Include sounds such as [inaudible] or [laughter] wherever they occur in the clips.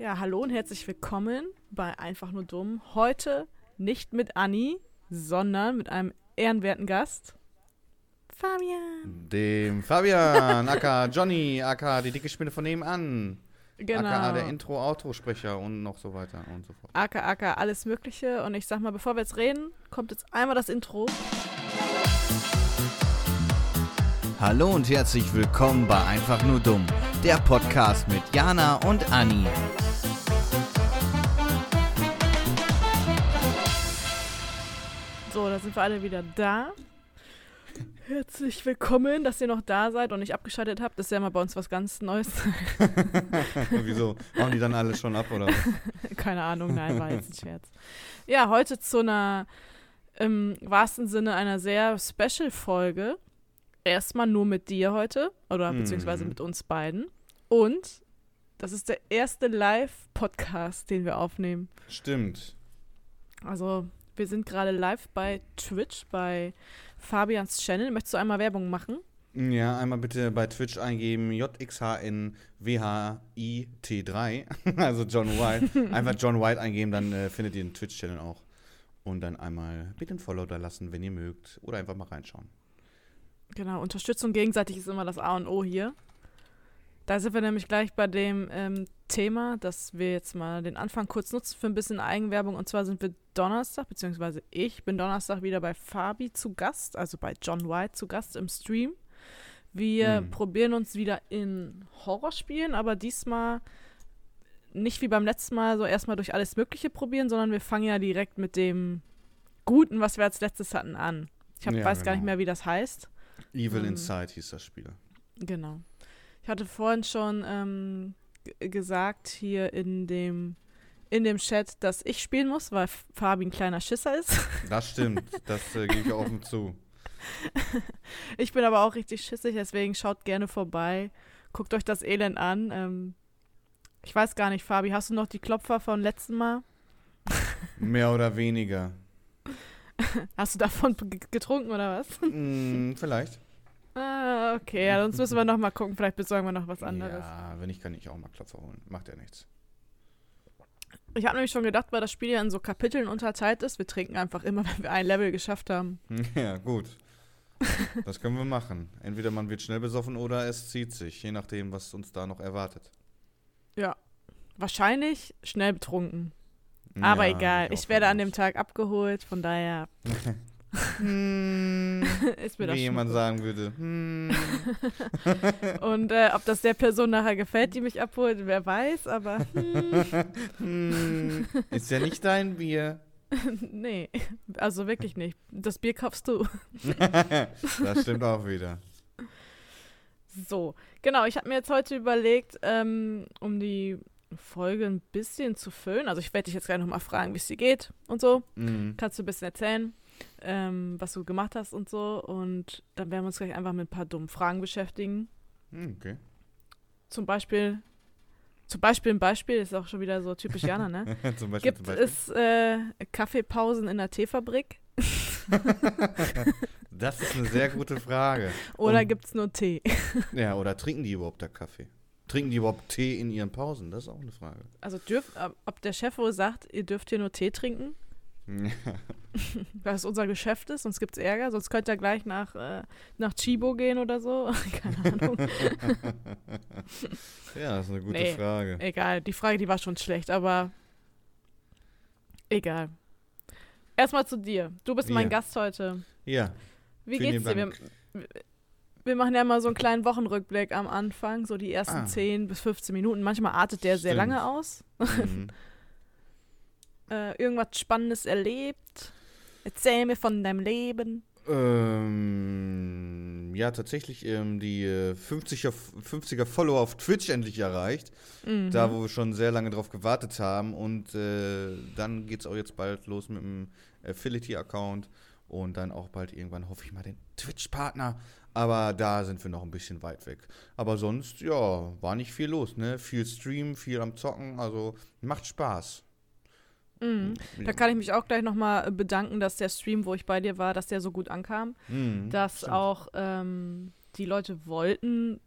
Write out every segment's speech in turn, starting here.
Ja, hallo und herzlich willkommen bei Einfach nur dumm. Heute nicht mit Anni, sondern mit einem ehrenwerten Gast. Fabian. Dem Fabian, [laughs] aka Johnny, aka die dicke Spinne von nebenan. Genau. aka der Intro-Outro-Sprecher und noch so weiter und so fort. Aka, aka, alles Mögliche. Und ich sag mal, bevor wir jetzt reden, kommt jetzt einmal das Intro. Hallo und herzlich willkommen bei Einfach nur dumm, der Podcast mit Jana und Anni. So, da sind wir alle wieder da. Herzlich willkommen, dass ihr noch da seid und nicht abgeschaltet habt. Das ist ja mal bei uns was ganz Neues. [laughs] Wieso? Machen die dann alle schon ab oder was? [laughs] Keine Ahnung, nein, war jetzt ein Scherz. Ja, heute zu einer, im wahrsten Sinne einer sehr Special-Folge. Erstmal nur mit dir heute, oder Mhm. beziehungsweise mit uns beiden. Und das ist der erste Live-Podcast, den wir aufnehmen. Stimmt. Also, wir sind gerade live bei Twitch, bei Fabians Channel. Möchtest du einmal Werbung machen? Ja, einmal bitte bei Twitch eingeben JXHNWHIT3, [laughs] also John White. [laughs] Einfach John White eingeben, dann äh, findet ihr den Twitch-Channel auch. Und dann einmal bitte ein Follow da lassen, wenn ihr mögt. Oder einfach mal reinschauen. Genau, Unterstützung gegenseitig ist immer das A und O hier. Da sind wir nämlich gleich bei dem ähm, Thema, dass wir jetzt mal den Anfang kurz nutzen für ein bisschen Eigenwerbung. Und zwar sind wir Donnerstag, beziehungsweise ich bin Donnerstag wieder bei Fabi zu Gast, also bei John White zu Gast im Stream. Wir Hm. probieren uns wieder in Horrorspielen, aber diesmal nicht wie beim letzten Mal so erstmal durch alles Mögliche probieren, sondern wir fangen ja direkt mit dem Guten, was wir als letztes hatten, an. Ich hab, Ja, weiß gar nicht genau. mehr, wie das heißt. Evil Ähm. Inside hieß das Spiel. Genau. Ich hatte vorhin schon ähm, gesagt hier in dem, in dem Chat, dass ich spielen muss, weil Fabi ein kleiner Schisser ist. Das stimmt, das äh, gebe ich offen zu. [laughs] Ich bin aber auch richtig schissig, deswegen schaut gerne vorbei. Guckt euch das Elend an. Ähm, ich weiß gar nicht, Fabi, hast du noch die Klopfer von letzten Mal? Mehr oder weniger. [laughs] Hast du davon getrunken oder was? Hm, vielleicht. Ah, okay, ja, sonst müssen wir noch mal gucken. Vielleicht besorgen wir noch was anderes. Ja, wenn nicht, kann ich auch mal Klopfer holen. Macht ja nichts. Ich habe nämlich schon gedacht, weil das Spiel ja in so Kapiteln unterteilt ist, wir trinken einfach immer, [laughs] wenn wir ein Level geschafft haben. [laughs] Ja, gut. Das können wir machen. Entweder man wird schnell besoffen oder es zieht sich, je nachdem, was uns da noch erwartet. Wahrscheinlich schnell betrunken. Aber Ja, egal, ich auch werde an dem. Tag abgeholt, von daher [laughs] Hm, [laughs] ist mir das wie jemand sagen würde. Hm. [laughs] Und äh, ob das der Person nachher gefällt, die mich abholt, wer weiß, aber hm, [laughs] Hm. Ist ja nicht dein Bier. nee, also wirklich nicht. Das Bier kaufst du. Das stimmt auch wieder. So, genau, ich habe mir jetzt heute überlegt, ähm, um die Folge ein bisschen zu füllen, also ich werde dich jetzt gleich nochmal fragen, wie es dir geht und so. Hm. Kannst du ein bisschen erzählen, ähm, was du gemacht hast und so. Und dann werden wir uns gleich einfach mit ein paar dummen Fragen beschäftigen. Hm, Okay. Zum Beispiel, zum Beispiel ein Beispiel, ist auch schon wieder so typisch Jana, ne? [laughs] zum Beispiel, Gibt zum Beispiel. es äh, Kaffeepausen in der Teefabrik [laughs] Das ist eine sehr gute Frage. oder gibt es nur Tee? [laughs] Ja, oder trinken die überhaupt da Kaffee? Trinken die überhaupt Tee in ihren Pausen? Das ist auch eine Frage. Also dürft, ob- ob der Chef wohl sagt, ihr dürft hier nur Tee trinken, [laughs] weil es unser Geschäft ist, sonst gibt es Ärger, sonst könnt ihr gleich nach, äh, nach Chibo gehen oder so. [laughs] Keine Ahnung. [laughs] Ja, das ist eine gute Nee. Frage. Egal, die Frage, die war schon schlecht, aber egal. Erstmal zu dir. Du bist mein Ja. Gast heute. Ja, Wie Vielen geht's dir? Wir, wir machen ja mal so einen kleinen Wochenrückblick am Anfang, so die ersten Ah. 10 bis 15 Minuten. Manchmal artet der sehr Stimmt. lange aus. mhm. Äh, irgendwas Spannendes erlebt. Erzähl mir von deinem Leben. ähm, ja, tatsächlich ähm, die äh, 50er, 50er Follower auf Twitch endlich erreicht. Mhm. Da, wo wir schon sehr lange drauf gewartet haben. Und äh, dann geht es auch jetzt bald los mit dem Affiliate-Account. Und dann auch bald irgendwann, hoffe ich mal, den Twitch-Partner. Aber da sind wir noch ein bisschen weit weg. Aber sonst, ja, war nicht viel los, ne? Viel Stream, viel am Zocken. Also macht Spaß. Mhm. Da kann ich mich auch gleich nochmal bedanken, dass der Stream, wo ich bei dir war, dass der so gut ankam. Mhm, dass stimmt. auch ähm, die Leute wollten,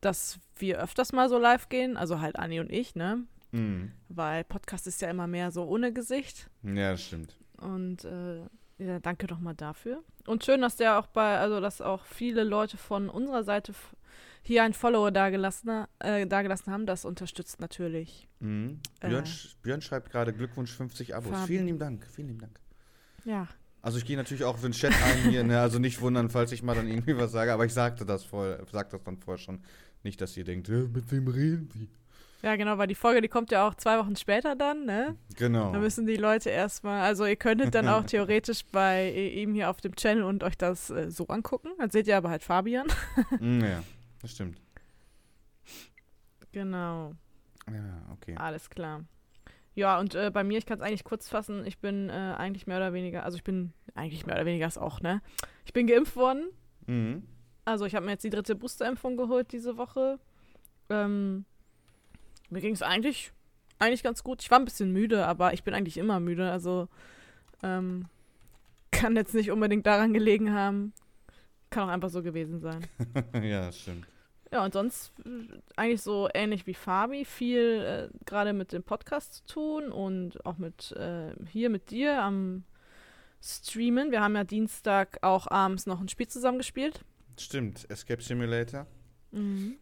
dass wir öfters mal so live gehen, also halt Anni und ich, ne? Mhm. weil Podcast ist ja immer mehr so ohne Gesicht. Ja, das stimmt. Und äh, ja, danke doch mal dafür. Und schön, dass der auch bei, also dass auch viele Leute von unserer Seite hier ein Follower dagelassen, äh, dagelassen haben. Das unterstützt natürlich. Mhm. Äh. Björn, sch- Björn schreibt gerade Glückwunsch 50 Abos. Fabi. Vielen lieben Dank, vielen lieben Dank. Ja, Also ich gehe natürlich auch für den Chat ein hier, ne? also nicht wundern, falls ich mal dann irgendwie was sage, aber ich sagte das voll, sag das dann vorher schon. Nicht, dass ihr denkt, "Hä, mit wem reden die? ja, genau, weil die Folge, die kommt ja auch zwei Wochen später dann, ne? Genau. Da müssen die Leute erstmal, also ihr könntet dann auch theoretisch bei ihm hier auf dem Channel und euch das äh, so angucken. Dann seht ihr aber halt Fabian. [laughs] Mm, ja, das stimmt. Genau. Ja, okay. Alles klar. Ja, und äh, bei mir, ich kann es eigentlich kurz fassen, ich bin äh, eigentlich mehr oder weniger, also ich bin eigentlich mehr oder weniger ist auch, ne? Ich bin geimpft worden. Mhm. Also ich habe mir jetzt die dritte Boosterimpfung geholt diese Woche. Ähm, mir ging es eigentlich, eigentlich ganz gut. Ich war ein bisschen müde, aber ich bin eigentlich immer müde. Also ähm, kann jetzt nicht unbedingt daran gelegen haben. Kann auch einfach so gewesen sein. [laughs] ja, das stimmt. Ja, und sonst äh, eigentlich so ähnlich wie Fabi, viel äh, gerade mit dem Podcast zu tun und auch mit äh, hier mit dir am Streamen. Wir haben ja Dienstag auch abends noch ein Spiel zusammen gespielt. Stimmt, Escape Simulator. Mhm.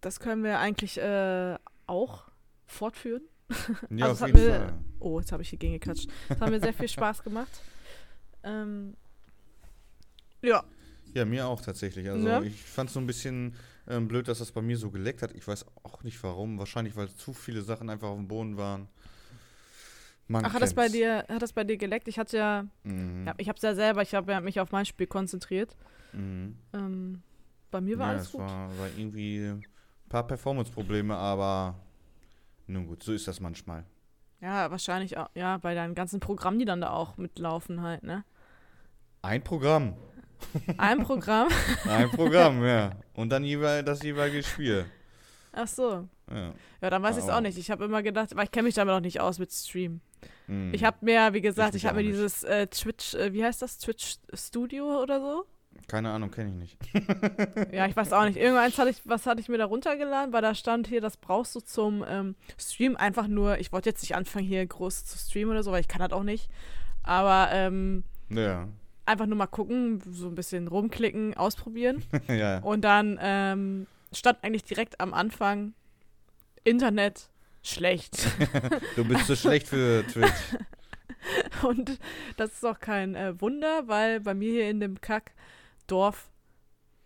Das können wir eigentlich äh, auch fortführen. Ja, [laughs] Also auf jeden mir- Fall. Oh, jetzt habe ich hier gegen geklatscht. Das hat mir sehr viel [laughs] Spaß gemacht. Ähm, ja, Ja, mir auch tatsächlich. Also Ne? ich fand es so ein bisschen ähm, blöd, dass das bei mir so geleckt hat. Ich weiß auch nicht warum. Wahrscheinlich, weil zu viele Sachen einfach auf dem Boden waren. Man ach, hat das bei dir, hat das bei dir geleckt? Ich hatte ja, Mhm. ja ich habe es ja selber, ich habe ja mich auf mein Spiel konzentriert. Mhm. Ähm, bei mir war ja, alles es gut. war, war irgendwie ein paar Performance-Probleme, aber nun gut, so ist das manchmal. Ja, wahrscheinlich auch, ja, bei deinen ganzen Programmen, die dann da auch mitlaufen halt, ne? Ein Programm. Ein Programm. Ein Programm, ja. Und dann jeweil das jeweilige Spiel. Ach so. Ja. Ja, dann weiß ich es auch nicht. Ich habe immer gedacht, weil ich kenne mich damit noch nicht aus mit Stream. Mhm. Ich habe mir, wie gesagt, Ich ich, habe mir nicht. dieses äh, Twitch, äh, wie heißt das? Twitch Studio oder so? Keine Ahnung, kenne ich nicht. [laughs] Ja, ich weiß auch nicht. Irgendwann hatte ich, was hatte ich mir da runtergeladen, weil da stand hier, das brauchst du zum ähm, Stream einfach nur. Ich wollte jetzt nicht anfangen, hier groß zu streamen oder so, weil ich kann das auch nicht. Aber ähm, Ja. Einfach nur mal gucken, so ein bisschen rumklicken, ausprobieren. [laughs] ja. Und dann ähm, stand eigentlich direkt am Anfang Internet schlecht. [laughs] Du bist zu schlecht für Twitch. [laughs] Und das ist auch kein äh, Wunder, weil bei mir hier in dem Kackdorf,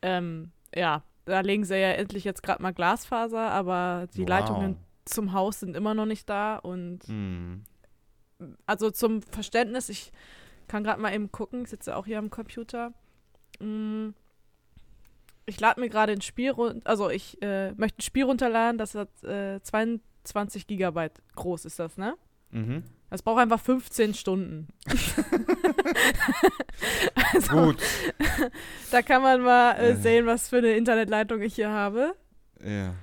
ähm, ja, da legen sie ja endlich jetzt gerade mal Glasfaser, aber die Wow. Leitungen zum Haus sind immer noch nicht da. Und Mhm. also zum Verständnis, ich kann gerade mal eben gucken, ich sitze auch hier am Computer. Mm, Ich lade mir gerade ein Spiel runter, also ich äh, möchte ein Spiel runterladen, das hat äh, 22 Gigabyte groß ist das, ne? Mhm. Das braucht einfach 15 Stunden. [laughs] also, Gut. da kann man mal äh, Ja. sehen, was für eine Internetleitung ich hier habe. Ja.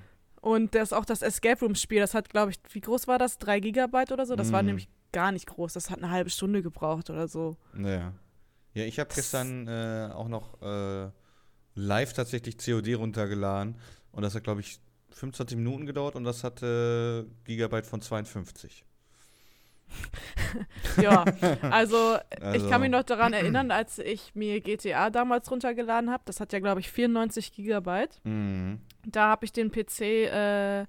Und das auch das Escape Room Spiel, das hat, glaube ich, wie groß war das? Drei Gigabyte oder so? Das war Mhm. nämlich gar nicht groß. Das hat eine halbe Stunde gebraucht oder so. Ja. Ja, ich habe gestern äh, auch noch äh, live tatsächlich COD runtergeladen und das hat, glaube ich, 25 Minuten gedauert und das hatte Gigabyte von 52. [laughs] Ja, also, ich Also- kann mich noch daran erinnern, [clears throat] als ich mir GTA damals runtergeladen habe. Das hat ja, glaube ich, 94 Gigabyte. Mhm. Da habe ich den PC, äh,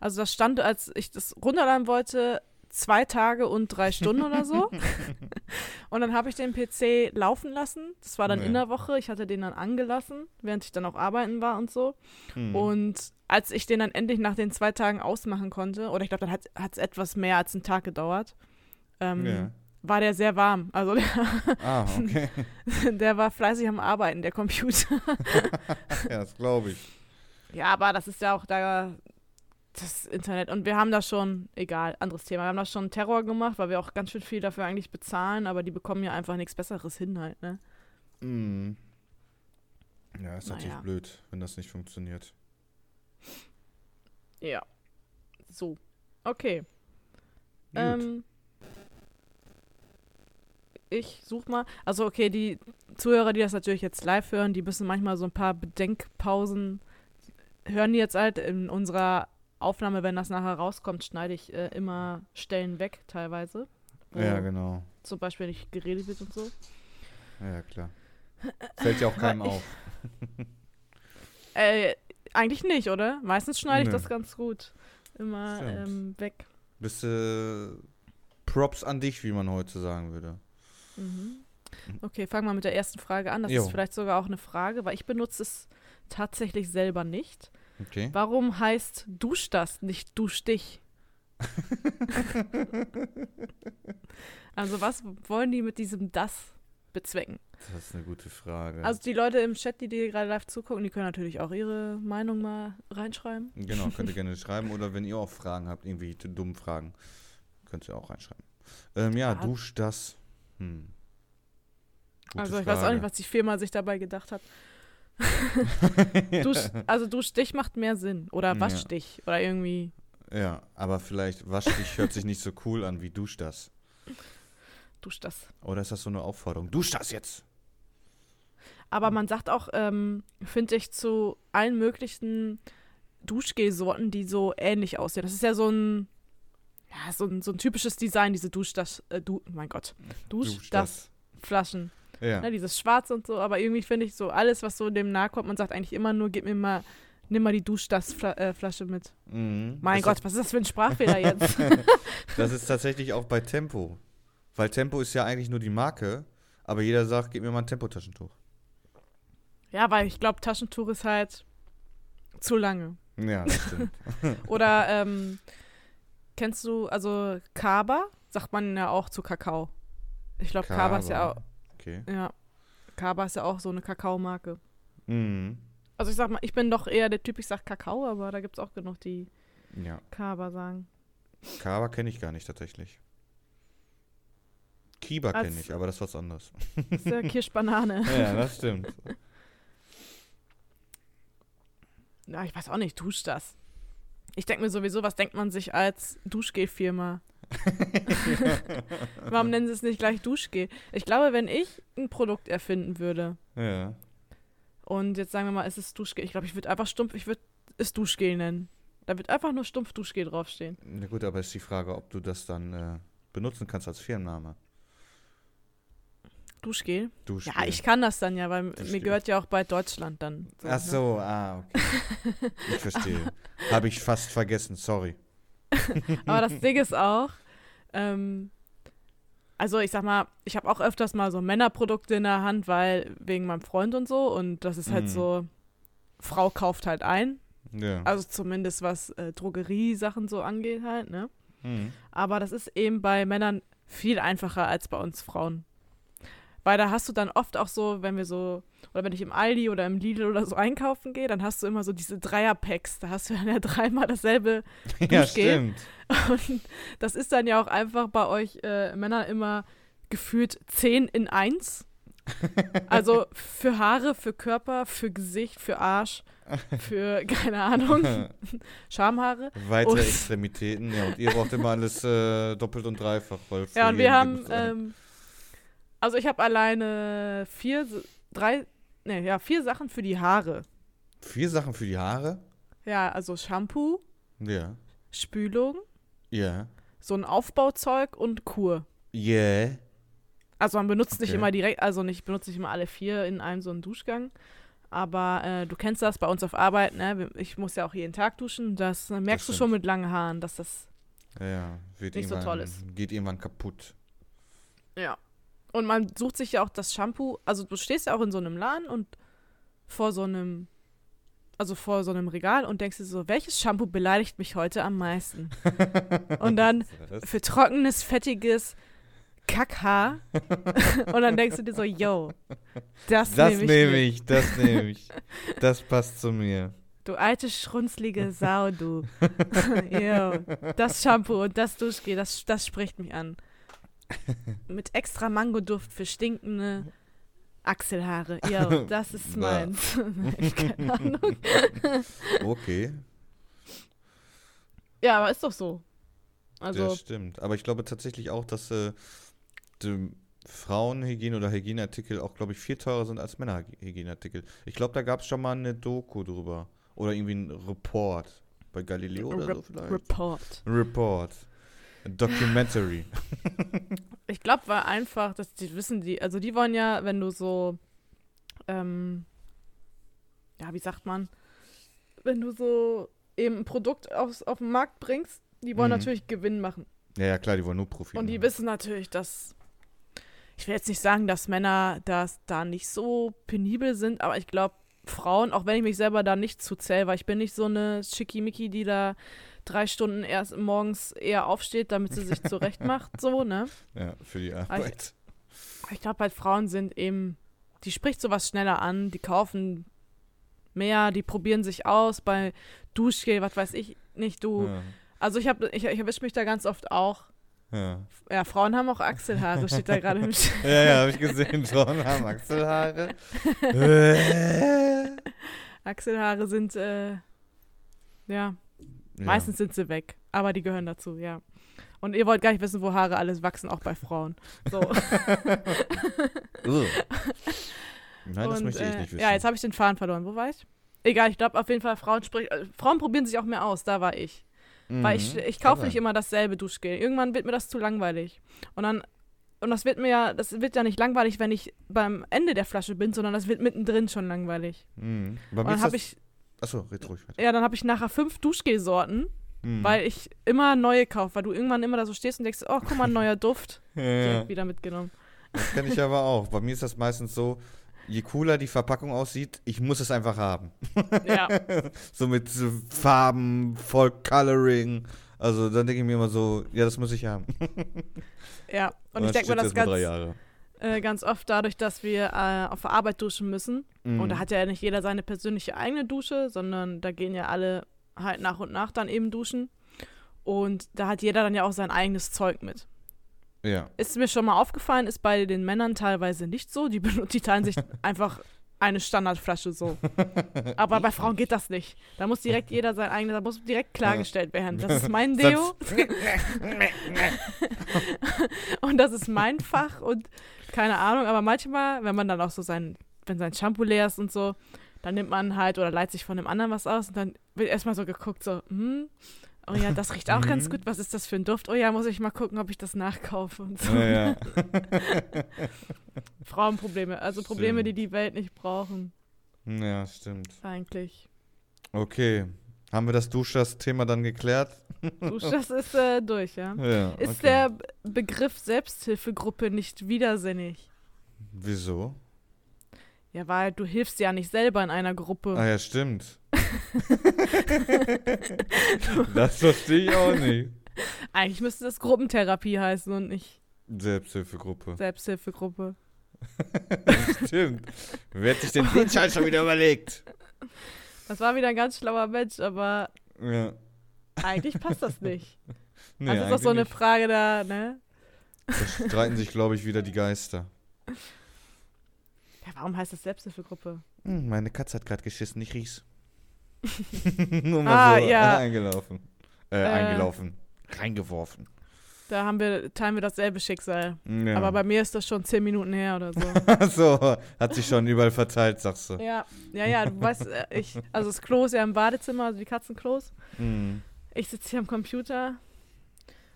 also das stand, als ich das runterladen wollte, zwei Tage und drei Stunden oder so. [laughs] und dann habe ich den PC laufen lassen. Das war dann Nee. in der Woche. Ich hatte den dann angelassen, während ich dann auch arbeiten war und so. Mhm. Und als ich den dann endlich nach den zwei Tagen ausmachen konnte, oder ich glaube, dann hat es etwas mehr als einen Tag gedauert, ähm, ja. war der sehr warm. Also der, Ah, [laughs] okay. der war fleißig am Arbeiten, der Computer. [laughs] ja, das glaube ich. Ja, aber das ist ja auch da das Internet. Und wir haben da schon, egal, anderes Thema, wir haben da schon Terror gemacht, weil wir auch ganz schön viel dafür eigentlich bezahlen, aber die bekommen ja einfach nichts Besseres hin halt, ne? Mhm. Ja, ist natürlich Naja. blöd, wenn das nicht funktioniert. Ja. So. Okay. Gut. Ähm, ich such mal. Also, okay, die Zuhörer, die das natürlich jetzt live hören, die müssen manchmal so ein paar Bedenkpausen hören die jetzt halt in unserer Aufnahme, wenn das nachher rauskommt, schneide ich äh, immer Stellen weg, teilweise. Ja, genau. Zum Beispiel nicht geredet wird und so. Ja, klar. Fällt ja auch keinem Ich- [laughs] auf. Äh, eigentlich nicht, oder? Meistens schneide ich Nö. das ganz gut. Immer ähm, weg. Bist äh, Props an dich, wie man heute sagen würde. Mhm. Okay, fangen wir mit der ersten Frage an. Das Jo. ist vielleicht sogar auch eine Frage, weil ich benutze es tatsächlich selber nicht. Okay. Warum heißt Dusch das nicht Dusch dich? also was wollen die mit diesem das bezwecken? Das ist eine gute Frage. Also die Leute im Chat, die dir gerade live zugucken, die können natürlich auch ihre Meinung mal reinschreiben. genau, könnt ihr [laughs] gerne schreiben. Oder wenn ihr auch Fragen habt, irgendwie dumme Fragen, könnt ihr auch reinschreiben. Ähm, ja, Ja. dusch das. Hm. Also ich weiß auch nicht, Frage. was die Firma sich dabei gedacht hat. [laughs] Dusch, [laughs] also Duschstich macht mehr Sinn. Oder Ja. Waschstich. Oder irgendwie Ja, aber vielleicht wasch dich hört sich nicht so cool an wie dusch das. Dusch das. Oder ist das so eine Aufforderung? Dusch das jetzt! Aber man sagt auch, ähm, finde ich, zu allen möglichen Duschgel-Sorten, die so ähnlich aussehen. Das ist ja so ein, ja, so ein, so ein typisches Design, diese Duschdas, äh, du, mein Gott, Duschdas-Flaschen. Ja. Ne, dieses Schwarz und so, aber irgendwie finde ich so alles, was so dem nahe kommt, man sagt eigentlich immer nur, gib mir mal, nimm mal die Duschdas-Flasche mit. Mhm. Mein das Gott, was ist das für ein Sprachfehler jetzt? [laughs] [laughs] Das ist tatsächlich auch bei Tempo. Weil Tempo ist ja eigentlich nur die Marke, aber jeder sagt, gib mir mal ein Tempotaschentuch. ja, weil ich glaube, Taschentuch ist halt zu lange. Ja, das stimmt. [laughs] Oder ähm, kennst du, also Kaba, sagt man ja auch zu Kakao. Ich glaube, Kaba ist ja auch, Okay. ja, Kaba ist ja auch so eine Kakaomarke. Mhm. Also ich sag mal, ich bin doch eher der Typ, ich sag Kakao, aber da gibt es auch genug, die Ja. Kaba sagen. Kaba kenne ich gar nicht tatsächlich. Kiba kenne ich, aber das ist was anderes. Das ist ja [laughs] Kirschbanane. ja, das stimmt. Ja, ich weiß auch nicht, dusch das. Ich denke mir sowieso, was denkt man sich als Duschgel-Firma? [laughs] Warum nennen sie es nicht gleich Duschgel? Ich glaube, wenn ich ein Produkt erfinden würde ja. und jetzt sagen wir mal, es ist Duschgel, ich glaube, ich würde einfach stumpf, ich würde es Duschgel nennen. Da wird einfach nur stumpf Duschgel draufstehen. Na gut, aber ist die Frage, ob du das dann äh, benutzen kannst als Firmenname. Duschgel? Duschgel. Ja, ich kann das dann ja, weil Duschgel. mir gehört ja auch bald Deutschland dann. So, Ach ne? so, ah, okay. Ich verstehe. [laughs] Habe ich fast vergessen, sorry. [laughs] Aber das Ding ist auch, ähm, also ich sag mal, ich habe auch öfters mal so Männerprodukte in der Hand, weil wegen meinem Freund und so und das ist halt Mhm. so, Frau kauft halt ein, Ja. also zumindest was äh, Drogeriesachen so angeht halt, ne? Mhm. Aber das ist eben bei Männern viel einfacher als bei uns Frauen. Weil da hast du dann oft auch so, wenn wir so, oder wenn ich im Aldi oder im Lidl oder so einkaufen gehe, dann hast du immer so diese Dreier-Packs. Da hast du dann ja [laughs] dreimal dasselbe [laughs] Ja, stimmt. Und das ist dann ja auch einfach bei euch äh, Männern immer gefühlt 10 in 1. [laughs] Also für Haare, für Körper, für Gesicht, für Arsch, für, keine Ahnung, Schamhaare. Weitere Und- Extremitäten, ja, und ihr braucht immer alles äh, doppelt und dreifach. Weil Ja, und wir haben, ähm, also ich habe alleine vier, drei, ne, ja, vier Sachen für die Haare. Vier Sachen für die Haare? Ja, also Shampoo, Ja. Spülung, Ja. so ein Aufbauzeug und Kur. Yeah. Also man benutzt nicht Okay. immer direkt, also nicht benutze nicht immer alle vier in einem so einen Duschgang. Aber äh, du kennst das bei uns auf Arbeit, ne? Ich muss ja auch jeden Tag duschen. Das äh, merkst du stimmt. schon mit langen Haaren, dass das. Ja, Nicht so toll ist. Geht irgendwann kaputt. Ja. Und man sucht sich ja auch das Shampoo. Also du stehst ja auch in so einem Laden und vor so einem, also vor so einem Regal und denkst dir so, welches Shampoo beleidigt mich heute am meisten? [laughs] und dann für trockenes, fettiges Kackhaar. [laughs] und dann denkst du dir so, yo, das, Das nehme ich. nehme mit. ich, das nehme ich. Das passt zu mir. Du alte, schrunzlige [laughs] Sau, du. yo, das Shampoo und das Duschgel, das, das spricht mich an. [laughs] Mit extra Mangoduft für stinkende Achselhaare. Yo, [laughs] das ist meins. [laughs] Keine Ahnung. Okay, Ja, aber ist doch so. Also, das stimmt. Aber ich glaube tatsächlich auch, dass äh, die Frauenhygiene oder Hygieneartikel auch, glaube ich, viel teurer sind als Männerhygieneartikel. Ich glaube, da gab es schon mal eine Doku drüber. Oder irgendwie ein Report. Bei Galileo oder so vielleicht? Report. Report. Documentary. Ich glaube, weil einfach, dass die wissen, die, also die wollen ja, wenn du so, ähm, ja, wie sagt man, wenn du so eben ein Produkt aufs, auf den Markt bringst, die wollen Mhm. natürlich Gewinn machen. ja, ja, klar, die wollen nur Profit. Und die machen. wissen natürlich, dass, ich will jetzt nicht sagen, dass Männer das da nicht so penibel sind, aber ich glaube, Frauen, auch wenn ich mich selber da nicht zuzähle, weil ich bin nicht so eine Schickimicki, die da drei Stunden erst morgens eher aufsteht, damit sie sich zurecht macht, [laughs] so, ne? Ja, für die ich- Arbeit. Aber Ich glaube halt, Frauen sind eben, die spricht sowas schneller an, die kaufen mehr, die probieren sich aus bei Duschgel, was weiß ich nicht, du. Ja, Also ich habe, ich, ich erwische mich da ganz oft auch. ja. Ja, Frauen haben auch Achselhaare, steht da gerade im [laughs] Sch ja, ja habe ich gesehen. Frauen haben Achselhaare. [laughs] Äh. Achselhaare sind, äh, ja, meistens sind sie weg, aber die gehören dazu, ja. Und ihr wollt gar nicht wissen, wo Haare alles wachsen, auch bei Frauen. So. [laughs] Nein, das Und, möchte ich äh, nicht wissen. Ja, jetzt habe ich den Faden verloren. Wo war ich? Egal, ich glaube auf jeden Fall, Frauen, sprich, äh, Frauen probieren sich auch mehr aus, da war ich. Weil ich, Mhm. ich kaufe nicht immer dasselbe Duschgel. Irgendwann wird mir das zu langweilig. Und dann, und das wird mir ja, das wird ja nicht langweilig, wenn ich beim Ende der Flasche bin, sondern das wird mittendrin schon langweilig. Mhm. Und dann habe das, ich, Achso, red ruhig weiter. ja, dann habe ich nachher fünf Duschgelsorten, Mhm. weil ich immer neue kaufe, weil du irgendwann immer da so stehst und denkst, oh, guck mal, ein neuer Duft. [laughs] ja, wieder mitgenommen. Das kenne ich aber auch. Bei mir ist das meistens so, je cooler die Verpackung aussieht, ich muss es einfach haben. Ja. [laughs] So mit Farben, voll Coloring. Also dann denke ich mir immer so, ja, das muss ich haben. [laughs] Ja. Und, dann ich denke mir das drei ganz, Jahre. äh, ganz oft dadurch, dass wir äh, auf der Arbeit duschen müssen. Mhm. Und da hat ja nicht jeder seine persönliche eigene Dusche, sondern da gehen ja alle halt nach und nach dann eben duschen. Und da hat jeder dann ja auch sein eigenes Zeug mit. Ja. Ist mir schon mal aufgefallen, ist bei den Männern teilweise nicht so. Die, die teilen sich [laughs] einfach eine Standardflasche so. [laughs] Aber bei Frauen geht das nicht. Da muss direkt jeder sein eigenes, da muss direkt klargestellt werden. Das ist mein [laughs] Deo und das ist mein Fach und keine Ahnung. Aber manchmal, wenn man dann auch so sein, wenn sein Shampoo leer ist und so, dann nimmt man halt oder leiht sich von dem anderen was aus und dann wird erstmal so geguckt, so, hm, oh ja, das riecht auch ganz Mhm. gut. Was ist das für ein Duft? Oh ja, muss ich mal gucken, ob ich das nachkaufe und so. Ja, ja. [laughs] Frauenprobleme, also Probleme, die Stimmt. die Welt nicht brauchen, ja, stimmt. eigentlich. Okay. Haben wir das Duschers-Thema dann geklärt? Du, das ist äh, durch, ja. Ja. Ist okay. der B- Begriff Selbsthilfegruppe nicht widersinnig? Wieso? Ja, weil du hilfst ja nicht selber in einer Gruppe. Ah ja, stimmt. [laughs] das verstehe ich auch nicht. Eigentlich müsste das Gruppentherapie heißen und nicht Selbsthilfegruppe. Selbsthilfegruppe. [laughs] Stimmt. Wer hat sich denn den [laughs] Scheiß schon wieder überlegt? Das war wieder ein ganz schlauer Mensch, aber Ja. eigentlich passt das nicht. Nee, also ist das so eine eigentlich Frage da, ne? nicht. Da streiten sich, glaube ich, wieder die Geister. Ja, warum heißt das Selbsthilfegruppe? Hm, meine Katze hat gerade geschissen, ich riech's. [laughs] Nur mal Ah, so ja. äh, eingelaufen. Äh, Äh. eingelaufen. Reingeworfen. Da haben wir, teilen wir dasselbe Schicksal. Ja. Aber bei mir ist das schon zehn Minuten her oder so. [laughs] so, hat sich schon überall verteilt, sagst du. ja, ja, ja, du weißt, äh, ich, also das Klo ist ja im Badezimmer, also die Katzenklos. Hm. Ich sitze hier am Computer.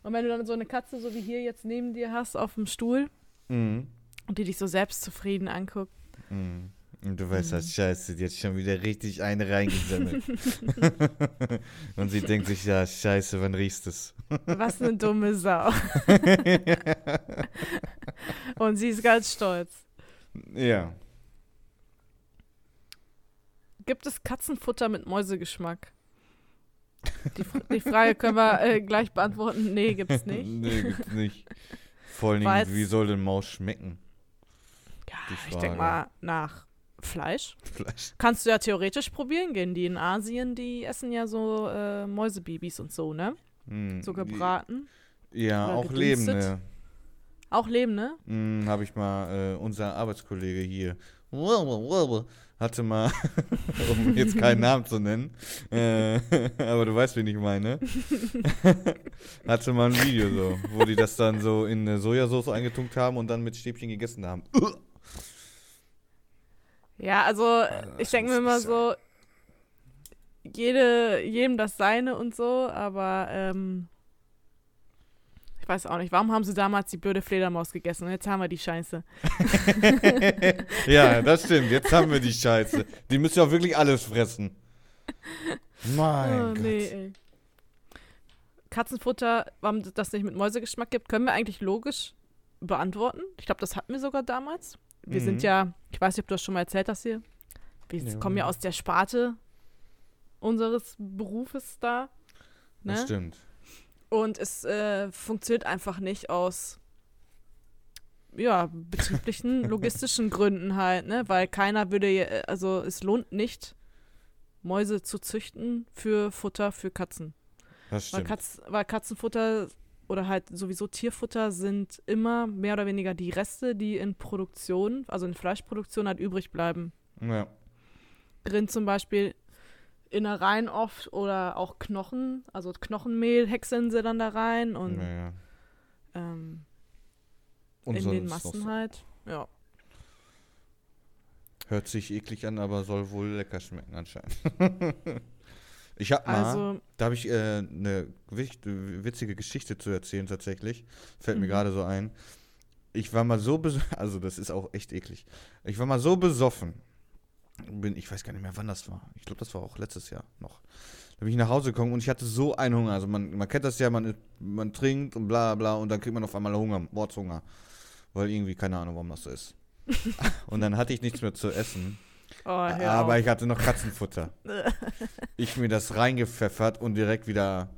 Und wenn du dann so eine Katze, so wie hier jetzt neben dir hast, auf dem Stuhl Mhm. und die dich so selbstzufrieden anguckt. Mhm. Und du weißt, Mhm. das Scheiße, die hat schon wieder richtig eine reingesammelt. [laughs] Und sie denkt sich, ja, Scheiße, wann riechst es? Was eine dumme Sau. [laughs] Und sie ist ganz stolz. ja. Gibt es Katzenfutter mit Mäusegeschmack? Die, die Frage können wir äh, gleich beantworten. Nee, gibt's nicht. nee, gibt's nicht. Vor allen Dingen, wie soll denn Maus schmecken? Ja, Die ich denke mal nach Fleisch. Fleisch. Kannst du ja theoretisch probieren gehen. Die in Asien, die essen ja so äh, Mäusebabys und so, ne? Hm, So gebraten. Ja, oder auch lebende. Auch Leben, ne? Hm, Habe ich mal, äh, unser Arbeitskollege hier hatte mal, [laughs] um jetzt keinen Namen zu nennen, äh, [laughs] aber du weißt, wen ich meine, [laughs] hatte mal ein Video so, wo die das dann so in eine Sojasauce eingetunkt haben und dann mit Stäbchen gegessen haben. Ja, also ich das denke mir immer so, jede, jedem das Seine und so, aber ähm, ich weiß auch nicht, warum haben sie damals die blöde Fledermaus gegessen und jetzt haben wir die Scheiße. [laughs] ja, das stimmt. Jetzt haben wir die Scheiße. Die müssen ja auch wirklich alles fressen. Mein oh, Gott. nee, ey. Katzenfutter, warum das nicht mit Mäusegeschmack gibt, können wir eigentlich logisch beantworten. Ich glaube, das hatten wir sogar damals. Wir Mhm. sind ja, ich weiß nicht, ob du das schon mal erzählt hast hier. Wir Ja. kommen ja aus der Sparte unseres Berufes da. Das Ne? stimmt. Und es äh, funktioniert einfach nicht aus ja, betrieblichen, [laughs] logistischen Gründen halt, ne? Weil keiner würde, äh, also es lohnt nicht, Mäuse zu züchten für Futter für Katzen. Das Weil, stimmt. Katz, weil Katzenfutter oder halt sowieso Tierfutter sind immer mehr oder weniger die Reste, die in Produktion, also in Fleischproduktion halt übrig bleiben. ja. Rind zum Beispiel Innereien oft oder auch Knochen, also Knochenmehl häckseln sie dann da rein und ja, ja. ähm, Und in den Massen halt. Ja. Hört sich eklig an, aber soll wohl lecker schmecken anscheinend. [laughs] ich hab mal, Also, da habe ich äh, eine witzige Geschichte zu erzählen tatsächlich. Fällt mir Mhm. gerade so ein. Ich war mal so besoffen, [laughs] also das ist auch echt eklig. Ich war mal so besoffen. Bin, ich weiß gar nicht mehr, wann das war. Ich glaube, das war auch letztes Jahr noch. Da bin ich nach Hause gekommen und ich hatte so einen Hunger. Also man, man kennt das ja, man, man trinkt und bla bla und dann kriegt man auf einmal Hunger, Mordshunger. Weil irgendwie, keine Ahnung, warum das so ist. [laughs] und dann hatte ich nichts mehr zu essen. Oh, Aber auf. ich hatte noch Katzenfutter. [laughs] ich mir das reingepfeffert und direkt wieder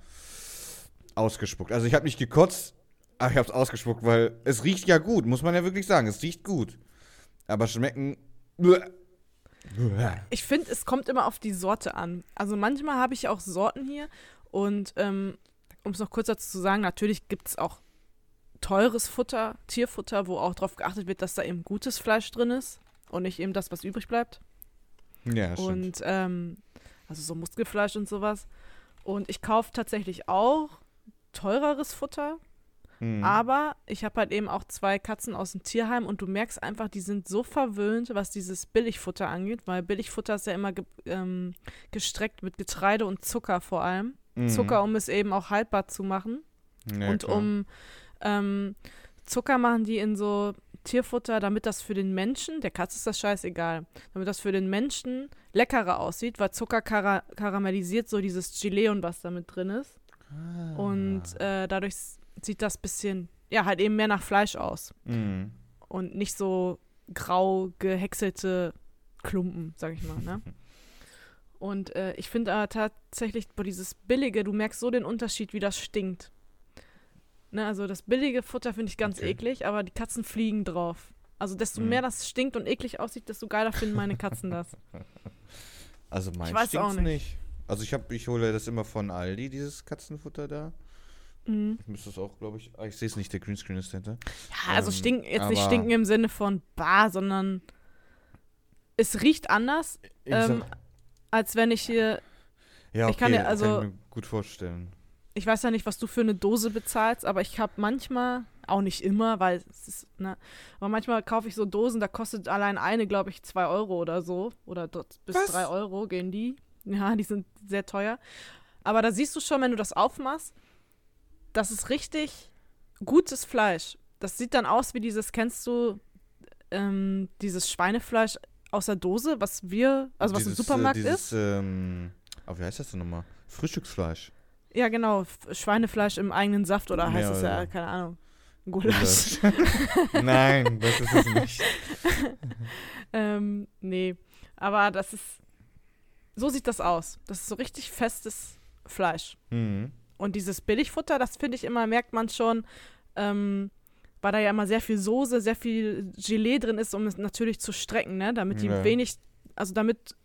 ausgespuckt. Also ich habe nicht gekotzt, aber ich habe es ausgespuckt, weil es riecht ja gut, muss man ja wirklich sagen. Es riecht gut. Aber schmecken. Ich finde, es kommt immer auf die Sorte an. Also manchmal habe ich auch Sorten hier und ähm, um es noch kurz dazu zu sagen, natürlich gibt es auch teures Futter, Tierfutter, wo auch darauf geachtet wird, dass da eben gutes Fleisch drin ist und nicht eben das, was übrig bleibt. Ja, stimmt. Und ähm, also so Muskelfleisch und sowas. Und ich kaufe tatsächlich auch teureres Futter, Mhm. aber ich habe halt eben auch zwei Katzen aus dem Tierheim und du merkst einfach, die sind so verwöhnt, was dieses Billigfutter angeht, weil Billigfutter ist ja immer ge ähm, gestreckt mit Getreide und Zucker vor allem. Mhm. Zucker, um es eben auch haltbar zu machen. Ja, und klar. um ähm, Zucker machen die in so Tierfutter, damit das für den Menschen, der Katze ist das scheißegal, damit das für den Menschen leckerer aussieht, weil Zucker kara karamellisiert so dieses Gelee und was da mit drin ist. Ah. Und äh, dadurch sieht das bisschen, ja, halt eben mehr nach Fleisch aus Mhm. und nicht so grau gehäckselte Klumpen, sag ich mal, ne? [laughs] Und äh, ich finde aber tatsächlich, boah, dieses billige, du merkst so den Unterschied, wie das stinkt. Ne, also das billige Futter finde ich ganz Okay. eklig, aber die Katzen fliegen drauf. Also desto Mhm. mehr das stinkt und eklig aussieht, desto geiler finden meine Katzen das. [laughs] Also mein stinkt's nicht. nicht. Also ich habe, ich hole das immer von Aldi, dieses Katzenfutter da. Mhm. Ich müsste es auch, glaube ich. Ah, ich sehe es nicht, der Greenscreen ist dahinter. Ja, also Ähm, stinken, jetzt nicht stinken im Sinne von bar, sondern es riecht anders, ähm, als wenn ich hier, ja, okay, ich kann dir kann also- ich mir gut vorstellen. Ich weiß ja nicht, was du für eine Dose bezahlst, aber ich habe manchmal, auch nicht immer, weil es ist, ne, aber manchmal kaufe ich so Dosen, da kostet allein eine, glaube ich, zwei Euro oder so. Oder bis Was? drei Euro gehen die. Ja, die sind sehr teuer. Aber da siehst du schon, wenn du das aufmachst, das ist richtig gutes Fleisch. Das sieht dann aus wie dieses, kennst du, ähm, dieses Schweinefleisch aus der Dose, was wir, also was im Dieses, Supermarkt äh, ist? dieses, Ähm, oh, wie heißt das denn nochmal? Frühstücksfleisch. Ja, genau. Schweinefleisch im eigenen Saft oder heißt es ja, ja. keine Ahnung. Gulasch. [laughs] Nein, das ist es nicht. [laughs] ähm, nee. Aber das ist. So sieht das aus. Das ist so richtig festes Fleisch. Mhm. Und dieses Billigfutter, das finde ich immer, merkt man schon, ähm, weil da ja immer sehr viel Soße, sehr viel Gelee drin ist, um es natürlich zu strecken, ne? Damit die Ja. wenig, also damit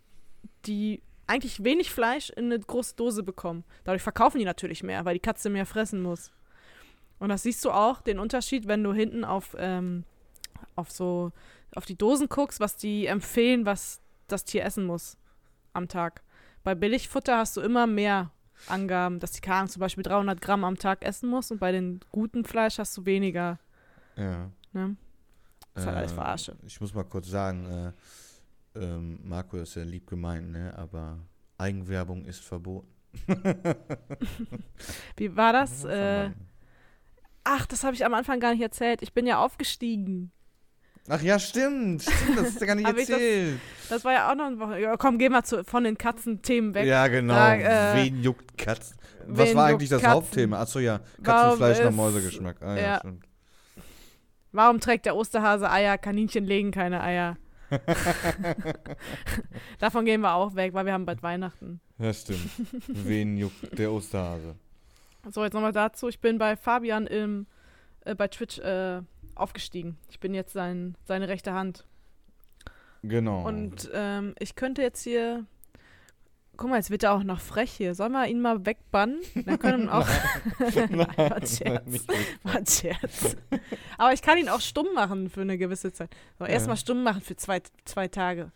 die eigentlich wenig Fleisch in eine große Dose bekommen. Dadurch verkaufen die natürlich mehr, weil die Katze mehr fressen muss. Und das siehst du auch, den Unterschied, wenn du hinten auf, ähm, auf so, auf die Dosen guckst, was die empfehlen, was das Tier essen muss am Tag. Bei Billigfutter hast du immer mehr Angaben, dass die Karren zum Beispiel 300 Gramm am Tag essen muss und bei den guten Fleisch hast du weniger. Ja. Ne? Das ist halt alles Äh, Verarsche. Ich muss mal kurz sagen, äh, ähm, Marco ist ja lieb gemeint, ne? Aber Eigenwerbung ist verboten. [laughs] Wie war das? Äh, ach, das habe ich am Anfang gar nicht erzählt. Ich bin ja aufgestiegen. Ach ja, stimmt. Stimmt, das ist ja gar nicht [laughs] ich das- erzählt. Das war ja auch noch ein Woche. Komm, geh mal zu, von den Katzenthemen weg. Ja, genau. Da, äh, Wen juckt Katzen? Was war eigentlich das Katzen? Hauptthema? Achso, ja. Katzenfleisch nach Mäusegeschmack. Ah, ja, ja. stimmt. Warum trägt der Osterhase Eier? Kaninchen legen keine Eier. [laughs] Davon gehen wir auch weg, weil wir haben bald Weihnachten. Ja, stimmt. Wen juckt der Osterhase? So, jetzt nochmal dazu. Ich bin bei Fabian im, äh, bei Twitch äh, aufgestiegen. Ich bin jetzt sein, seine rechte Hand. Genau. Und ähm, ich könnte jetzt hier. Guck mal, jetzt wird er auch noch frech hier. Sollen wir ihn mal wegbannen? Dann können wir auch. [laughs] Nein, [laughs] war ein Scherz. War ein Scherz. Aber ich kann ihn auch stumm machen für eine gewisse Zeit. So, Ja. erstmal stumm machen für zwei, zwei Tage.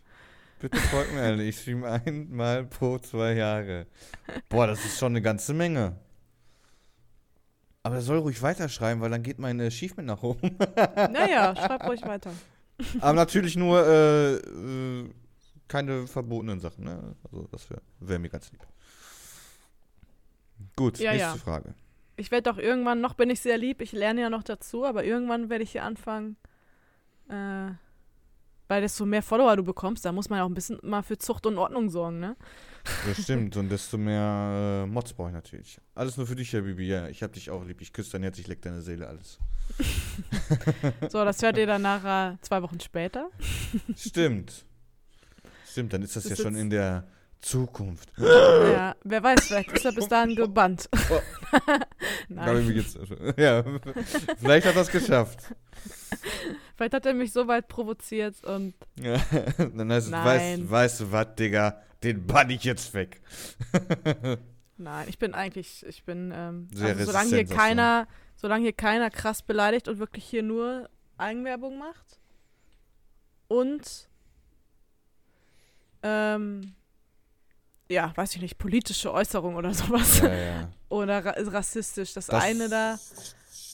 Bitte folgt mir, Alter. Ich stream einmal pro zwei Jahre. Boah, das ist schon eine ganze Menge. Aber er soll ruhig weiterschreiben, weil dann geht mein Achievement nach oben. Naja, schreib ruhig weiter. Aber natürlich nur äh, äh, keine verbotenen Sachen. Ne? Also das wäre wär mir ganz lieb. Gut, Ja, nächste ja. Frage. Ich werde doch irgendwann, noch bin ich sehr lieb, ich lerne ja noch dazu, aber irgendwann werde ich hier anfangen, äh, weil desto mehr Follower du bekommst, da muss man ja auch ein bisschen mal für Zucht und Ordnung sorgen, ne? Das [laughs] stimmt. Und desto mehr äh, Mods brauche ich natürlich. Alles nur für dich, Herr Bibi. Ja, ich hab dich auch lieb. Ich küsse dein Herz, ich leck deine Seele, alles. [laughs] So, das hört ihr dann nachher zwei Wochen später. Stimmt. Stimmt, dann ist das, Das ja schon in der Zukunft. Ja, wer weiß, vielleicht ist er bis dahin [laughs] gebannt. Oh. [laughs] Nein, wie geht's? [laughs] Ja, vielleicht hat er es geschafft. vielleicht hat er mich so weit provoziert und Ja, dann heißt es, weißt, weißt du was, Digga, den bann ich jetzt weg. nein, ich bin eigentlich, ich bin, ähm, also solange hier keiner, solange hier keiner krass beleidigt und wirklich hier nur Eigenwerbung macht und ähm, ja, weiß ich nicht, politische Äußerung oder [laughs] sowas. Ja, ja. Oder ra rassistisch. Das, Das- eine da,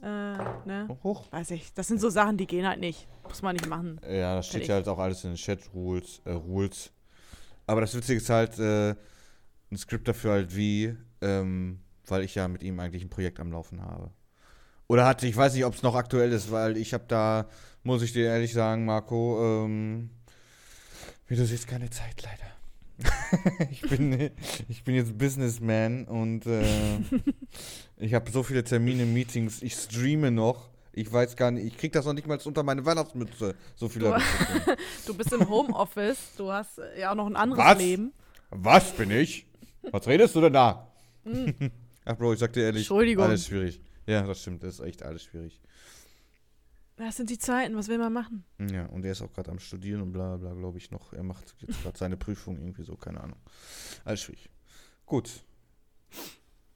äh, ne? Hoch. Weiß ich. Das sind so Sachen, die gehen halt nicht. Muss man nicht machen. Ja, das steht ja halt auch alles in den Chat-Rules. Äh, Rules. Aber das Witzige ist halt, äh, ein Skript dafür halt wie, ähm, weil ich ja mit ihm eigentlich ein Projekt am Laufen habe. Oder hatte, ich weiß nicht, ob es noch aktuell ist, weil ich habe da, muss ich dir ehrlich sagen, Marco, ähm, wie du siehst, keine Zeit leider. [laughs] ich, bin, ich bin jetzt Businessman und äh, [laughs] ich habe so viele Termine, Meetings, ich streame noch. Ich weiß gar nicht, ich krieg das noch nicht mal unter meine Weihnachtsmütze. So viel Du-. [laughs] Du bist im Homeoffice. Du hast äh, ja auch noch ein anderes Was? Leben. Was bin ich? Was redest du denn da? Ach Bro, ich sag dir ehrlich, Hm. Entschuldigung. alles schwierig. Ja, das stimmt, das ist echt alles schwierig. Das sind die Zeiten. Was will man machen? Ja, und er ist auch gerade am Studieren und bla bla, glaube ich, noch. Er macht jetzt gerade seine Prüfung irgendwie so, keine Ahnung. Alles schwierig. Gut.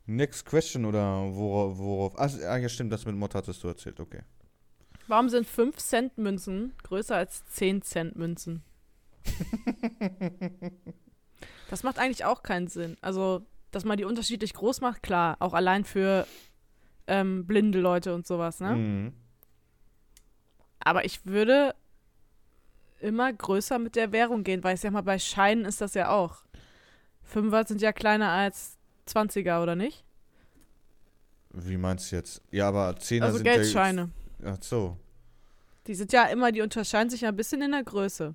Next question oder worauf, worauf ah, ah, ja stimmt, das mit Mod hattest du erzählt, okay. Warum sind 5 Cent Münzen größer als 10 Cent Münzen? [laughs] das macht eigentlich auch keinen Sinn. Also, dass man die unterschiedlich groß macht, klar. Auch allein für ähm, blinde Leute und sowas, ne? Mhm. Aber ich würde immer größer mit der Währung gehen, weil ich sag mal, bei Scheinen ist das ja auch. Fünfer sind ja kleiner als 20er, oder nicht? Wie meinst du jetzt? Ja, aber Zehner Also sind Geldscheine. ja. Ach so. Die sind ja immer, die unterscheiden sich ja ein bisschen in der Größe.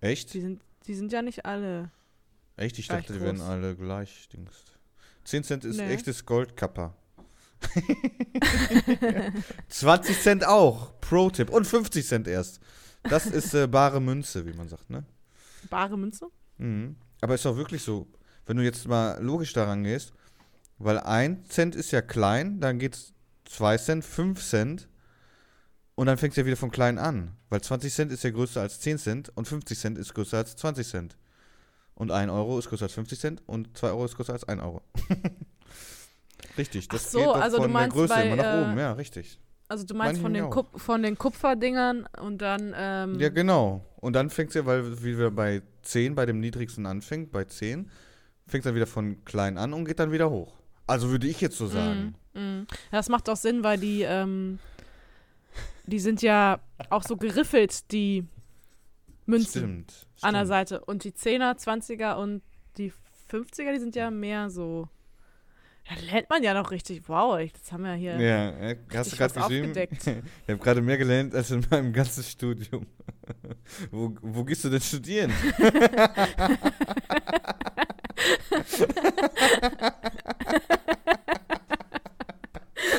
Echt? Die sind, die sind ja nicht alle. Echt? Ich dachte, die wären groß. alle gleich. Dings. 10 Cent ist Nee. echtes Goldkapper. [laughs] 20 Cent auch. Pro-Tipp. Und 50 Cent erst. Das ist äh, bare Münze, wie man sagt, ne? Bare Münze? Mhm. Aber ist auch wirklich so, wenn du jetzt mal logisch daran gehst, weil 1 Cent ist ja klein, dann geht's 2 Cent, 5 Cent und dann fängt es ja wieder von klein an. Weil 20 Cent ist ja größer als 10 Cent und 50 Cent ist größer als 20 Cent. Und 1 Euro ist größer als 50 Cent und 2 Euro ist größer als 1 Euro. [laughs] richtig, das Ach so, geht also du von meinst der Größe bei, immer nach äh, oben, ja, richtig. Also du meinst von den. Kup von den Kupferdingern und dann, ähm, Ja, genau. Und dann fängt es ja, weil wie wir bei 10 bei dem niedrigsten anfängt, bei 10, fängt dann wieder von klein an und geht dann wieder hoch. Also würde ich jetzt so sagen. Mm, mm. Das macht auch Sinn, weil die, ähm, die sind ja auch so geriffelt, die Münzen Stimmt. an der stimmt. Seite. Und die 10er, 20er und die 50er, die sind ja mehr so. Ja, da lernt man ja noch richtig. Wow, das haben wir hier. Ja, äh, hast du gerade geschrieben? [laughs] Ich habe gerade mehr gelernt als in meinem ganzen Studium. [laughs] wo, wo gehst du denn studieren? [laughs]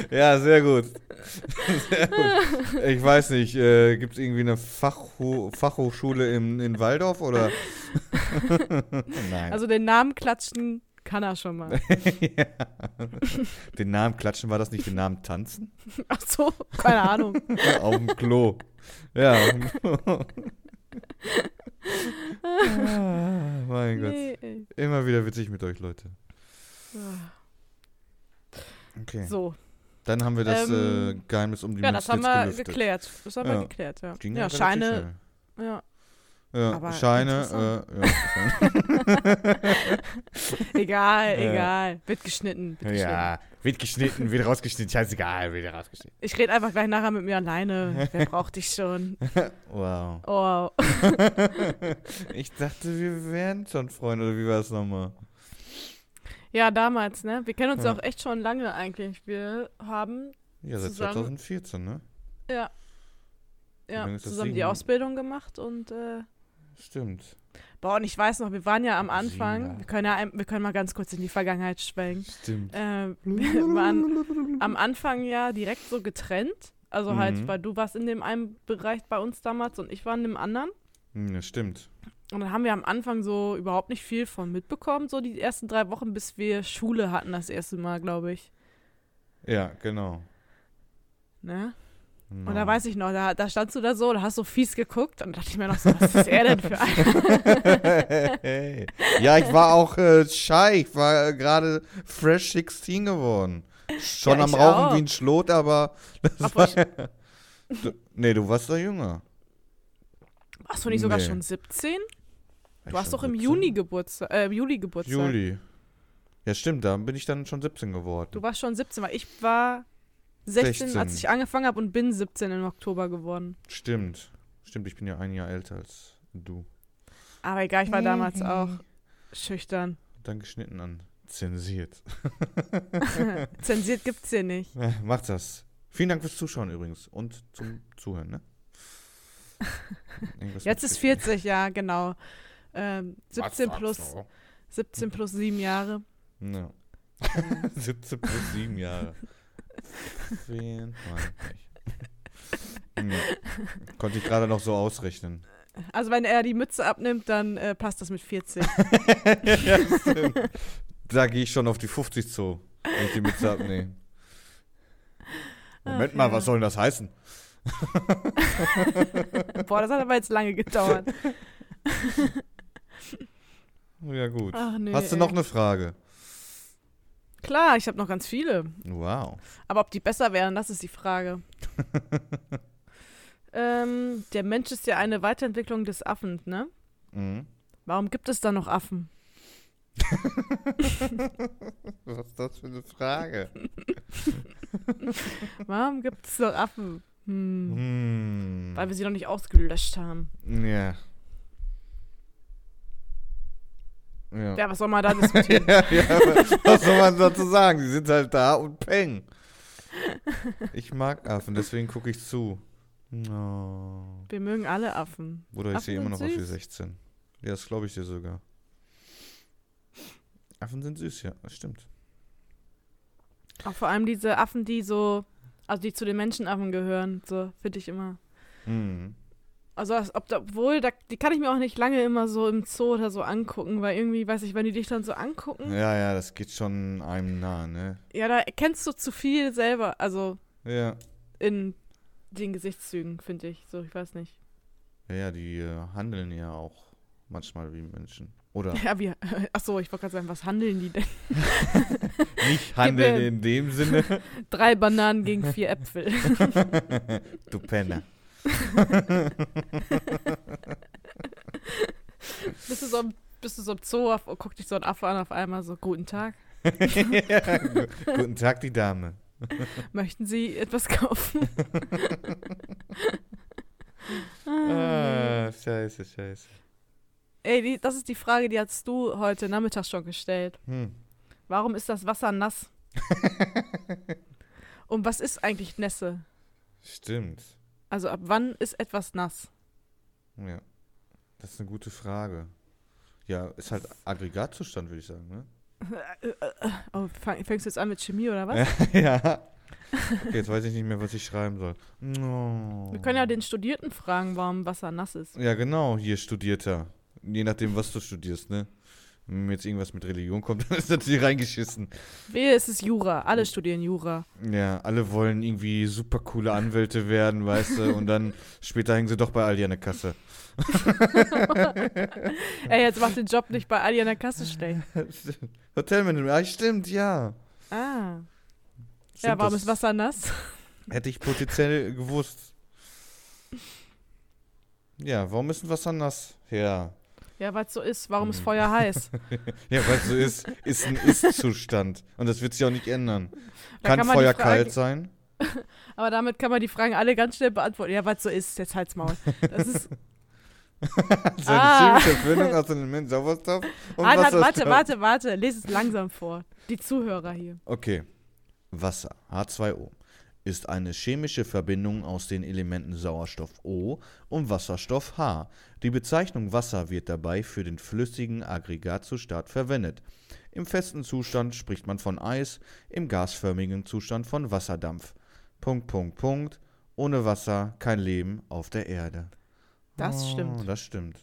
ja, sehr gut. Sehr gut. Ich weiß nicht, äh, gibt es irgendwie eine Fachho Fachhochschule in, in Waldorf oder? Nein. Also den Namen klatschen kann er schon mal. [laughs] ja. Den Namen klatschen, war das nicht den Namen tanzen? Ach so, keine Ahnung. [laughs] Auf dem Klo. Ja. ah, mein Gott. Nee, ey. Immer wieder witzig mit euch, Leute. Okay. So, Dann haben wir das Ähm, äh, Geheimnis um die ja, Münze das haben jetzt wir gelüftet. geklärt. Das haben Ja. wir geklärt, ja. Ging ja, Scheine, ja. Schnell. Ja, aber Scheine, äh, [laughs] Egal, Ja. egal. Wird geschnitten. Wird ja. geschnitten. ja, wird geschnitten, wird rausgeschnitten, scheißegal, wird rausgeschnitten. Ich rede einfach gleich nachher mit mir alleine. Wer braucht dich schon? [laughs] Wow. Oh. [laughs] Ich dachte, wir wären schon Freunde, oder wie war es nochmal? Ja, damals, ne? Wir kennen uns Ja. auch echt schon lange eigentlich. Wir haben, Ja, seit Zusammen- 2014, ne? ja, ja zusammen die? Ausbildung gemacht und äh, Stimmt. boah, und ich weiß noch, wir waren ja am Anfang, wir können ja ein- wir können mal ganz kurz in die Vergangenheit schwenken. Stimmt. Äh, wir waren am Anfang ja direkt so getrennt. Also halt, Mhm. weil du warst in dem einen Bereich bei uns damals und ich war in dem anderen. Hm, ja, stimmt. Und dann haben wir am Anfang so überhaupt nicht viel von mitbekommen, so die ersten drei Wochen, bis wir Schule hatten das erste Mal, glaube ich. Ja, genau. Ne? Genau. Und da weiß ich noch, da, da standst du da so, da hast du fies geguckt und da dachte ich mir noch so, was ist er denn für ein? hey. [laughs] Ja, ich war auch äh, shy. Ich war äh, gerade fresh 16 geworden. Schon Ja, am Rauchen auch. wie ein Schlot, aber. Das Obwohl war, [laughs] du, nee, du warst doch jünger. Warst du nicht sogar Nee. schon 17? War Du schon doch im 17? Juni Geburtstag, äh, im Juli Geburtstag. Juli. Ja, stimmt, da bin ich dann schon 17 geworden. Du warst schon 17, weil ich war 16, 16. als ich angefangen habe und bin 17 im Oktober geworden. Stimmt. Stimmt, ich bin ja ein Jahr älter als du. Aber egal, ich war damals auch schüchtern. Dann geschnitten an. Zensiert. [laughs] Zensiert gibt's hier nicht. Ja, Macht das. Vielen Dank fürs Zuschauen übrigens und zum Zuhören, ne? [laughs] Jetzt ist Geschnitten. 40, ja, genau. Ähm, 17 Was plus, sagst du? 17 plus 7 Jahre. Ja. 17 [laughs] plus 7 Jahre. 24. Hm. Konnte ich gerade noch so ausrechnen. Also wenn er die Mütze abnimmt, dann äh, passt das mit 40. [laughs] ja. Da gehe ich schon auf die 50 zu, wenn ich die Mütze abnehme. Moment Ach, mal, ja. was soll denn das heißen? [laughs] Boah, das hat aber jetzt lange gedauert. Ja, gut. Ach nee. Hast du ey. noch eine Frage? Klar, ich habe noch ganz viele. Wow. Aber ob die besser wären, das ist die Frage. [laughs] ähm, der Mensch ist ja eine Weiterentwicklung des Affen, ne? Mhm. Warum gibt es da noch Affen? [laughs] Was ist das für eine Frage? [laughs] Warum gibt es noch Affen? Hm. Hm. Weil wir sie noch nicht ausgelöscht haben. Ja. Ja. Ja, was soll man da diskutieren? [laughs] ja, ja, was soll man dazu sagen? Die sind halt da und peng. Ich mag Affen, deswegen gucke ich zu. No. wir mögen alle Affen. Bruder, ich sehe immer noch sind aus wie süß. 16. Ja, das glaube ich dir sogar. Affen sind süß, ja, das stimmt. Auch vor allem diese Affen, die so, also die zu den Menschenaffen gehören, so finde ich immer. Mhm. Also, obwohl, da, die kann ich mir auch nicht lange immer so im Zoo oder so angucken, weil irgendwie, weiß ich, wenn die dich dann so angucken, Ja, ja, das geht schon einem nah, ne? ja, da erkennst du zu viel selber, also Ja. in den Gesichtszügen, finde ich. So, ich weiß nicht. Ja, ja, die äh, handeln ja auch manchmal wie Menschen. Oder Ja, wie, [laughs] achso, ich wollte gerade sagen, was handeln die denn? [laughs] nicht handeln in dem Sinne. [laughs] Drei Bananen gegen vier Äpfel. du Penner. Bist, du so, bist du so im Zoo, auf, guck dich so ein Affe an, auf einmal so, guten Tag. ja, [laughs] gu- Guten Tag, die Dame. Möchten Sie etwas kaufen? [laughs] Ah, scheiße, scheiße. Ey, die, das ist die Frage, die hast du heute Nachmittag schon gestellt. Hm. Warum ist das Wasser nass? [laughs] Und was ist eigentlich Nässe? Stimmt. Also ab wann ist etwas nass? Ja. Das ist eine gute Frage. Ja, ist halt Aggregatzustand, würde ich sagen, ne? [laughs] Oh, fang, fängst du jetzt an mit Chemie oder was? [laughs] ja. Okay, jetzt weiß ich nicht mehr, was ich schreiben soll. No. Wir können ja den Studierten fragen, warum Wasser nass ist. Ja, genau, hier Studierter. Je nachdem, was du studierst, ne? Wenn jetzt irgendwas mit Religion kommt, [laughs] dann ist natürlich reingeschissen. Wehe, es ist Jura. Alle studieren Jura. Ja, alle wollen irgendwie super coole Anwälte werden, weißt du, und dann später hängen sie doch bei Aldi an der Kasse. [laughs] Ey, jetzt mach den Job nicht bei Aldi an der Kasse stellen. [laughs] Hotelmanagement, ah, stimmt, ja. Ah. Stimmt, ja, ist Wasser nass? Hätte ich potenziell gewusst. Ja, warum ist denn Wasser nass? Ja. Ja, weil es so ist. Warum ist Hm. Feuer heiß? [laughs] Ja, weil es so ist, ist ein Ist-Zustand. Und das wird sich auch nicht ändern. Da Kann, kann Feuer Frage- kalt sein? [laughs] Aber damit kann man die Fragen alle ganz schnell beantworten. Ja, weil es so ist. Jetzt halt's Maul. Das ist. [laughs] So eine Ah. chemische Verbindung aus dem Element Sauerstoff und Ah, warte, Wasserstoff. warte, warte, warte. Lese es langsam vor. Die Zuhörer hier. Okay. Wasser, H2O, ist eine chemische Verbindung aus den Elementen Sauerstoff O und Wasserstoff H. Die Bezeichnung Wasser wird dabei für den flüssigen Aggregatzustand verwendet. Im festen Zustand spricht man von Eis, im gasförmigen Zustand von Wasserdampf. Punkt, Punkt, Punkt. Ohne Wasser kein Leben auf der Erde. Das Oh, stimmt. Das stimmt.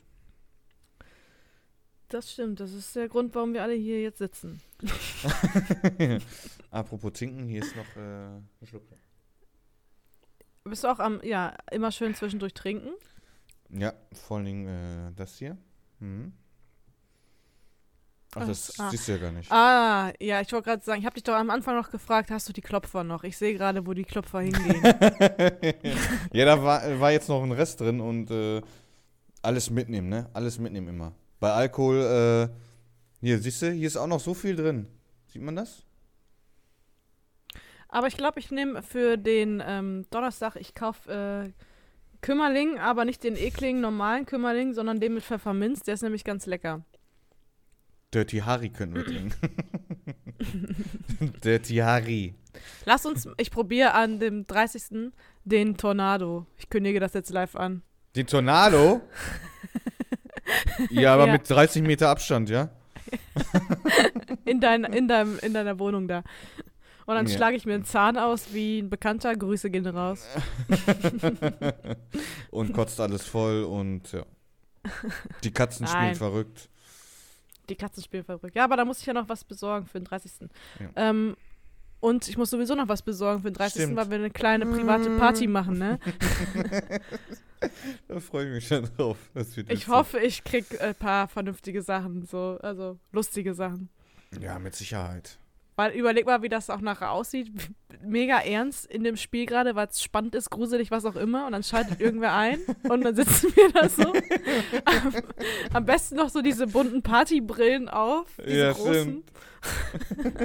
Das stimmt. Das ist der Grund, warum wir alle hier jetzt sitzen. [laughs] Apropos Zinken, hier ist noch äh, ein Schluck. Bist du auch am, ja, immer schön zwischendurch trinken? Ja, vor allen Dingen äh, das hier. Mhm. Ach, das ah. siehst du ja gar nicht. Ah, ja, ich wollte gerade sagen, ich habe dich doch am Anfang noch gefragt, hast du die Klopfer noch? Ich sehe gerade, wo die Klopfer hingehen. [laughs] ja, da war, war jetzt noch ein Rest drin und äh, alles mitnehmen, ne? Alles mitnehmen immer. Bei Alkohol, äh, hier, siehst du, hier ist auch noch so viel drin. Sieht man das? Aber ich glaube, ich nehme für den ähm, Donnerstag, ich kaufe äh, Kümmerling, aber nicht den ekligen normalen Kümmerling, sondern den mit Pfefferminz. Der ist nämlich ganz lecker. Dirty Harry können wir trinken. [laughs] Dirty Harry. Lass uns, ich probiere an dem 30. den Tornado. Ich kündige das jetzt live an. Den Tornado? [laughs] ja, aber Ja. mit 30 Meter Abstand, ja? [laughs] In, dein, in, deinem, in deiner Wohnung da. Und dann Ja. schlage ich mir einen Zahn aus wie ein Bekannter. Grüße gehen raus. [laughs] und kotzt alles voll und ja. Die Katzen spielen verrückt. Die Katzen spielen verrückt. Ja, aber da muss ich ja noch was besorgen für den 30. Ja. Ähm, und ich muss sowieso noch was besorgen für den 30. Stimmt. weil wir eine kleine private Party machen, ne? [laughs] Da freue ich mich schon drauf. Ich hoffe, ich krieg ein paar vernünftige Sachen, so, also lustige Sachen. Ja, mit Sicherheit. Weil überleg mal, wie das auch nachher aussieht. [laughs] Mega ernst in dem Spiel gerade, weil es spannend ist, gruselig, was auch immer. Und dann schaltet irgendwer ein und dann sitzen wir da so. am, [laughs] am besten noch so diese bunten Partybrillen auf. Diese Ja, großen. [laughs]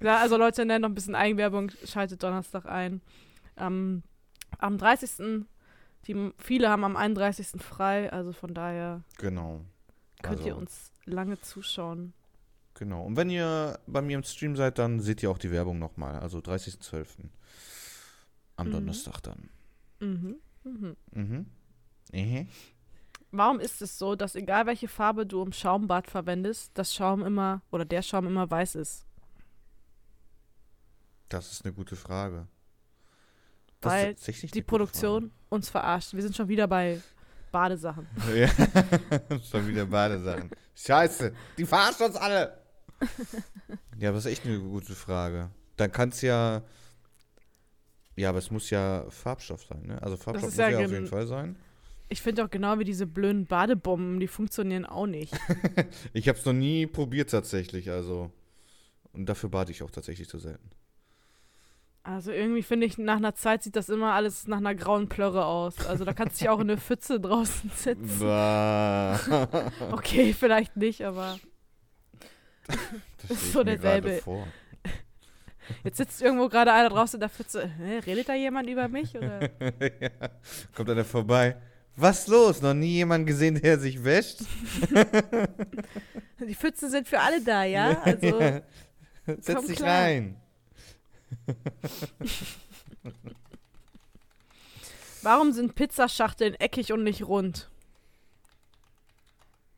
ja, also Leute, ne, noch ein bisschen Eigenwerbung. Schaltet Donnerstag ein. Ähm, am 30. Die, viele haben am 31. frei, also von daher Genau. könnt Also, ihr uns lange zuschauen. Genau. Und wenn ihr bei mir im Stream seid, dann seht ihr auch die Werbung nochmal. Also 30.12. Am Mhm. Donnerstag dann. Mhm. Mhm. Mhm. Mhm. Warum ist es so, dass egal welche Farbe du im Schaumbad verwendest, das Schaum immer oder der Schaum immer weiß ist? Das ist eine gute Frage. Weil ist tatsächlich Die Produktion uns verarscht. Wir sind schon wieder bei Badesachen. Frage. [laughs] Ja. [laughs] Schon wieder Badesachen. Scheiße, die verarschen uns alle. Ja, aber das ist echt eine gute Frage. Dann kann es ja. Ja, aber es muss ja Farbstoff sein, ne? Also Farbstoff muss ja ja, auf jeden Fall sein. Ich finde auch genau wie diese blöden Badebomben, die funktionieren auch nicht. [laughs] Ich habe es noch nie probiert tatsächlich, also. Und dafür bade ich auch tatsächlich zu selten. Also irgendwie finde ich, nach einer Zeit sieht das immer alles nach einer grauen Plörre aus. Also da kannst du dich auch in eine [laughs] Pfütze draußen sitzen. Bah. [laughs] Okay, vielleicht nicht, aber Das Ist so derselbe. jetzt sitzt irgendwo gerade einer draußen in der Pfütze. Hä, redet da jemand über mich? Oder? [laughs] ja. Kommt einer vorbei. Was los? Noch nie jemand gesehen, der sich wäscht? [laughs] Die Pfützen sind für alle da, ja? Also, Setz komm dich klar. rein. [laughs] warum sind Pizzaschachteln eckig und nicht rund?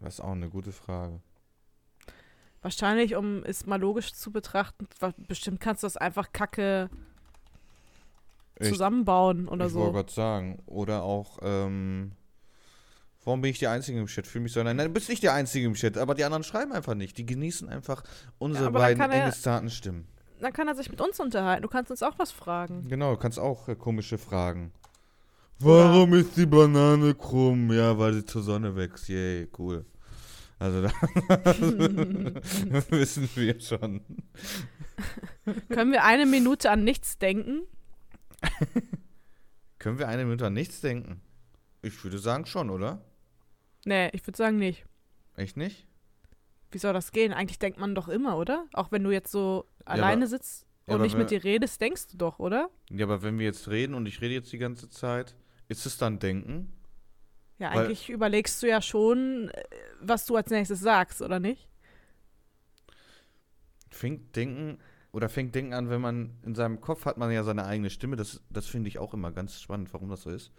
Das ist auch eine gute Frage. Wahrscheinlich, um es mal logisch zu betrachten, bestimmt kannst du das einfach kacke Ich- zusammenbauen oder ich wollte so. gerade sagen. Oder auch, ähm, warum bin ich der Einzige im Chat? Fühl mich so allein. Nein, du bist nicht der Einzige im Chat, aber die anderen schreiben einfach nicht. Die genießen einfach unsere Ja, beiden kann engestaten Stimmen. Dann kann er sich mit uns unterhalten. Du kannst uns auch was fragen. Genau, du kannst auch äh, komische Fragen. Warum ist die Banane krumm? Ja, weil sie zur Sonne wächst. Yay, cool. Also da [laughs] [laughs] wissen wir schon. Können wir eine Minute an nichts denken? [laughs] Können wir eine Minute an nichts denken? Ich würde sagen schon, oder? Nee, ich würde sagen nicht. Echt nicht? Wie soll das gehen? Eigentlich denkt man doch immer, oder? Auch wenn du jetzt so aber- alleine sitzt ja, und nicht mit dir redest, denkst du doch, oder? Ja, aber wenn wir jetzt reden und ich rede jetzt die ganze Zeit, ist es dann Denken? Ja, Weil- eigentlich überlegst du ja schon, äh, was du als nächstes sagst, oder nicht? Fängt Denken oder fängt Denken an, wenn man in seinem Kopf hat man ja seine eigene Stimme. Das, das finde ich auch immer ganz spannend, warum das so ist.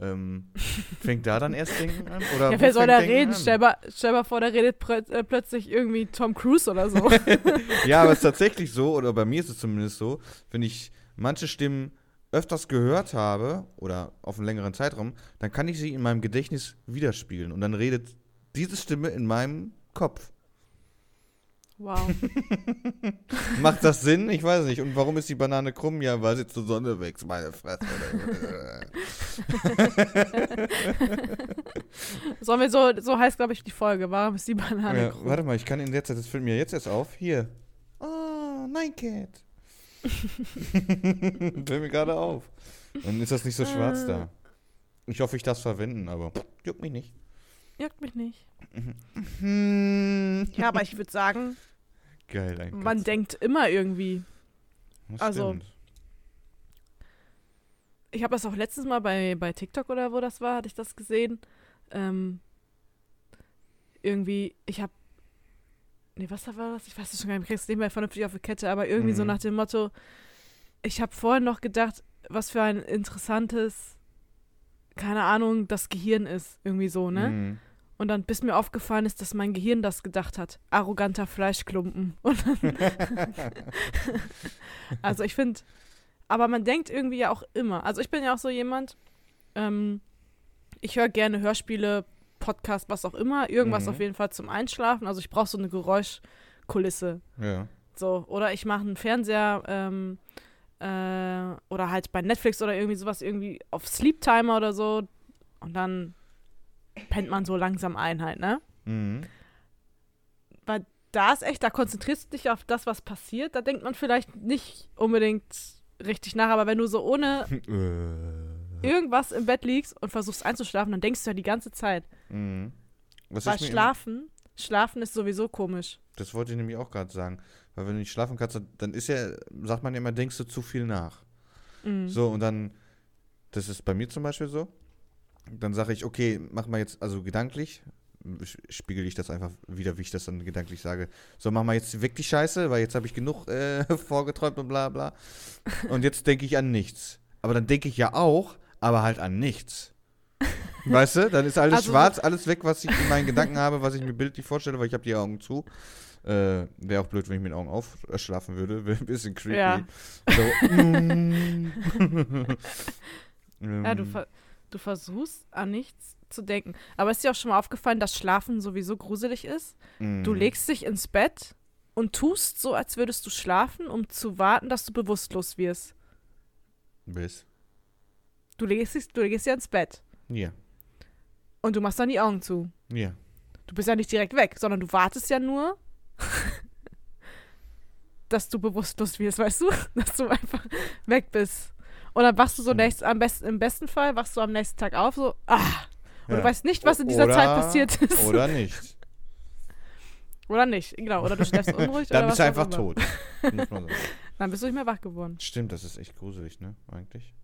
Ähm, [laughs] fängt da dann erst Denken an? Oder ja, wer soll da reden? an? Stell mal, stell mal vor, da redet plö- äh, plötzlich irgendwie Tom Cruise oder so. [laughs] Ja, aber es ist tatsächlich so, oder bei mir ist es zumindest so, wenn ich manche Stimmen öfters gehört habe oder auf einen längeren Zeitraum, dann kann ich sie in meinem Gedächtnis widerspiegeln und dann redet diese Stimme in meinem Kopf. wow. [laughs] Macht das Sinn? Ich weiß nicht. Und warum ist die Banane krumm? Ja, weil sie zur Sonne wächst, meine Fresse. [laughs] Sollen wir so, so heißt, glaube ich, die Folge. Warum ist die Banane ja, krumm? warte mal, ich kann in der Zeit, das fällt mir jetzt erst auf. Hier. Oh, nein, Cat. [laughs] fällt mir gerade auf. Dann ist das nicht so schwarz da. Ich hoffe, ich darf es verwenden, aber juckt mich nicht. Juckt mich nicht. Hm. Ja, aber [laughs] ich würde sagen, Geil, ein man Katze. denkt immer irgendwie. Das also- stimmt. Ich habe das auch letztes Mal bei, bei TikTok oder wo das war, hatte ich das gesehen. Ähm, irgendwie, ich habe. Nee, was war das? Ich weiß es schon gar nicht, ich krieg's nicht mehr vernünftig auf die Kette, aber irgendwie so Mhm. nach dem Motto, ich habe vorhin noch gedacht, was für ein interessantes, keine Ahnung, das Gehirn ist. Irgendwie so, ne? Mhm. Und dann, bis mir aufgefallen ist, dass mein Gehirn das gedacht hat. Arroganter Fleischklumpen. [laughs] [laughs] Also ich finde, aber man denkt irgendwie ja auch immer. Also ich bin ja auch so jemand, ähm, ich höre gerne Hörspiele, Podcast, was auch immer. Irgendwas Mhm. auf jeden Fall zum Einschlafen. Also ich brauche so eine Geräuschkulisse. Ja. So, oder ich mache einen Fernseher ähm, äh, oder halt bei Netflix oder irgendwie sowas irgendwie auf Sleep Timer oder so. Und dann pennt man so langsam ein halt, ne? Mhm. Da ist echt, da konzentrierst du dich auf das, was passiert. Da denkt man vielleicht nicht unbedingt richtig nach, aber wenn du so ohne [laughs] Äh. irgendwas im Bett liegst und versuchst einzuschlafen, dann denkst du ja die ganze Zeit. Mhm. Was Weil Schlafen, Schlafen ist sowieso komisch. Das wollte ich nämlich auch gerade sagen. Weil wenn du nicht schlafen kannst, dann ist ja, sagt man ja immer, denkst du zu viel nach. Mhm. So, und dann, das ist bei mir zum Beispiel so. Dann sage ich, okay, mach mal jetzt, also gedanklich, spiegel ich das einfach wieder, wie ich das dann gedanklich sage. So, mach mal jetzt weg die Scheiße, weil jetzt habe ich genug äh, [laughs] vorgeträumt und bla bla. Und jetzt denke ich an nichts. Aber dann denke ich ja auch, aber halt an nichts. Weißt du? Dann ist alles Also so- schwarz, alles weg, was ich in meinen Gedanken habe, was ich mir bildlich vorstelle, weil ich habe die Augen zu. Äh, Wäre auch blöd, wenn ich mit den Augen aufschlafen würde. Wäre ein bisschen creepy. Ja. So, [laughs] mm. [laughs] Ja, du, Ähm, ver du versuchst an nichts zu denken. Aber ist dir auch schon mal aufgefallen, dass Schlafen sowieso gruselig ist? Du mm. legst dich ins Bett und tust so, als würdest du schlafen, um zu warten, dass du bewusstlos wirst. Bis. Du legst, dich, du legst ja ins Bett Ja. Und du machst dann die Augen zu. Ja. Du bist ja nicht direkt weg, sondern du wartest ja nur, [laughs] dass du bewusstlos wirst, weißt du? [laughs] Dass du einfach weg bist. Und dann wachst du so Hm. nächst, am besten, im besten Fall, wachst du am nächsten Tag auf, so, ah. Und ja. du weißt nicht, was in dieser Oder- Zeit passiert ist. Oder nicht. [laughs] Oder nicht, genau. Oder du schläfst unruhig Dann bist du einfach tot. Dann bist du nicht mehr wach geworden. Stimmt, das ist echt gruselig, ne? Eigentlich.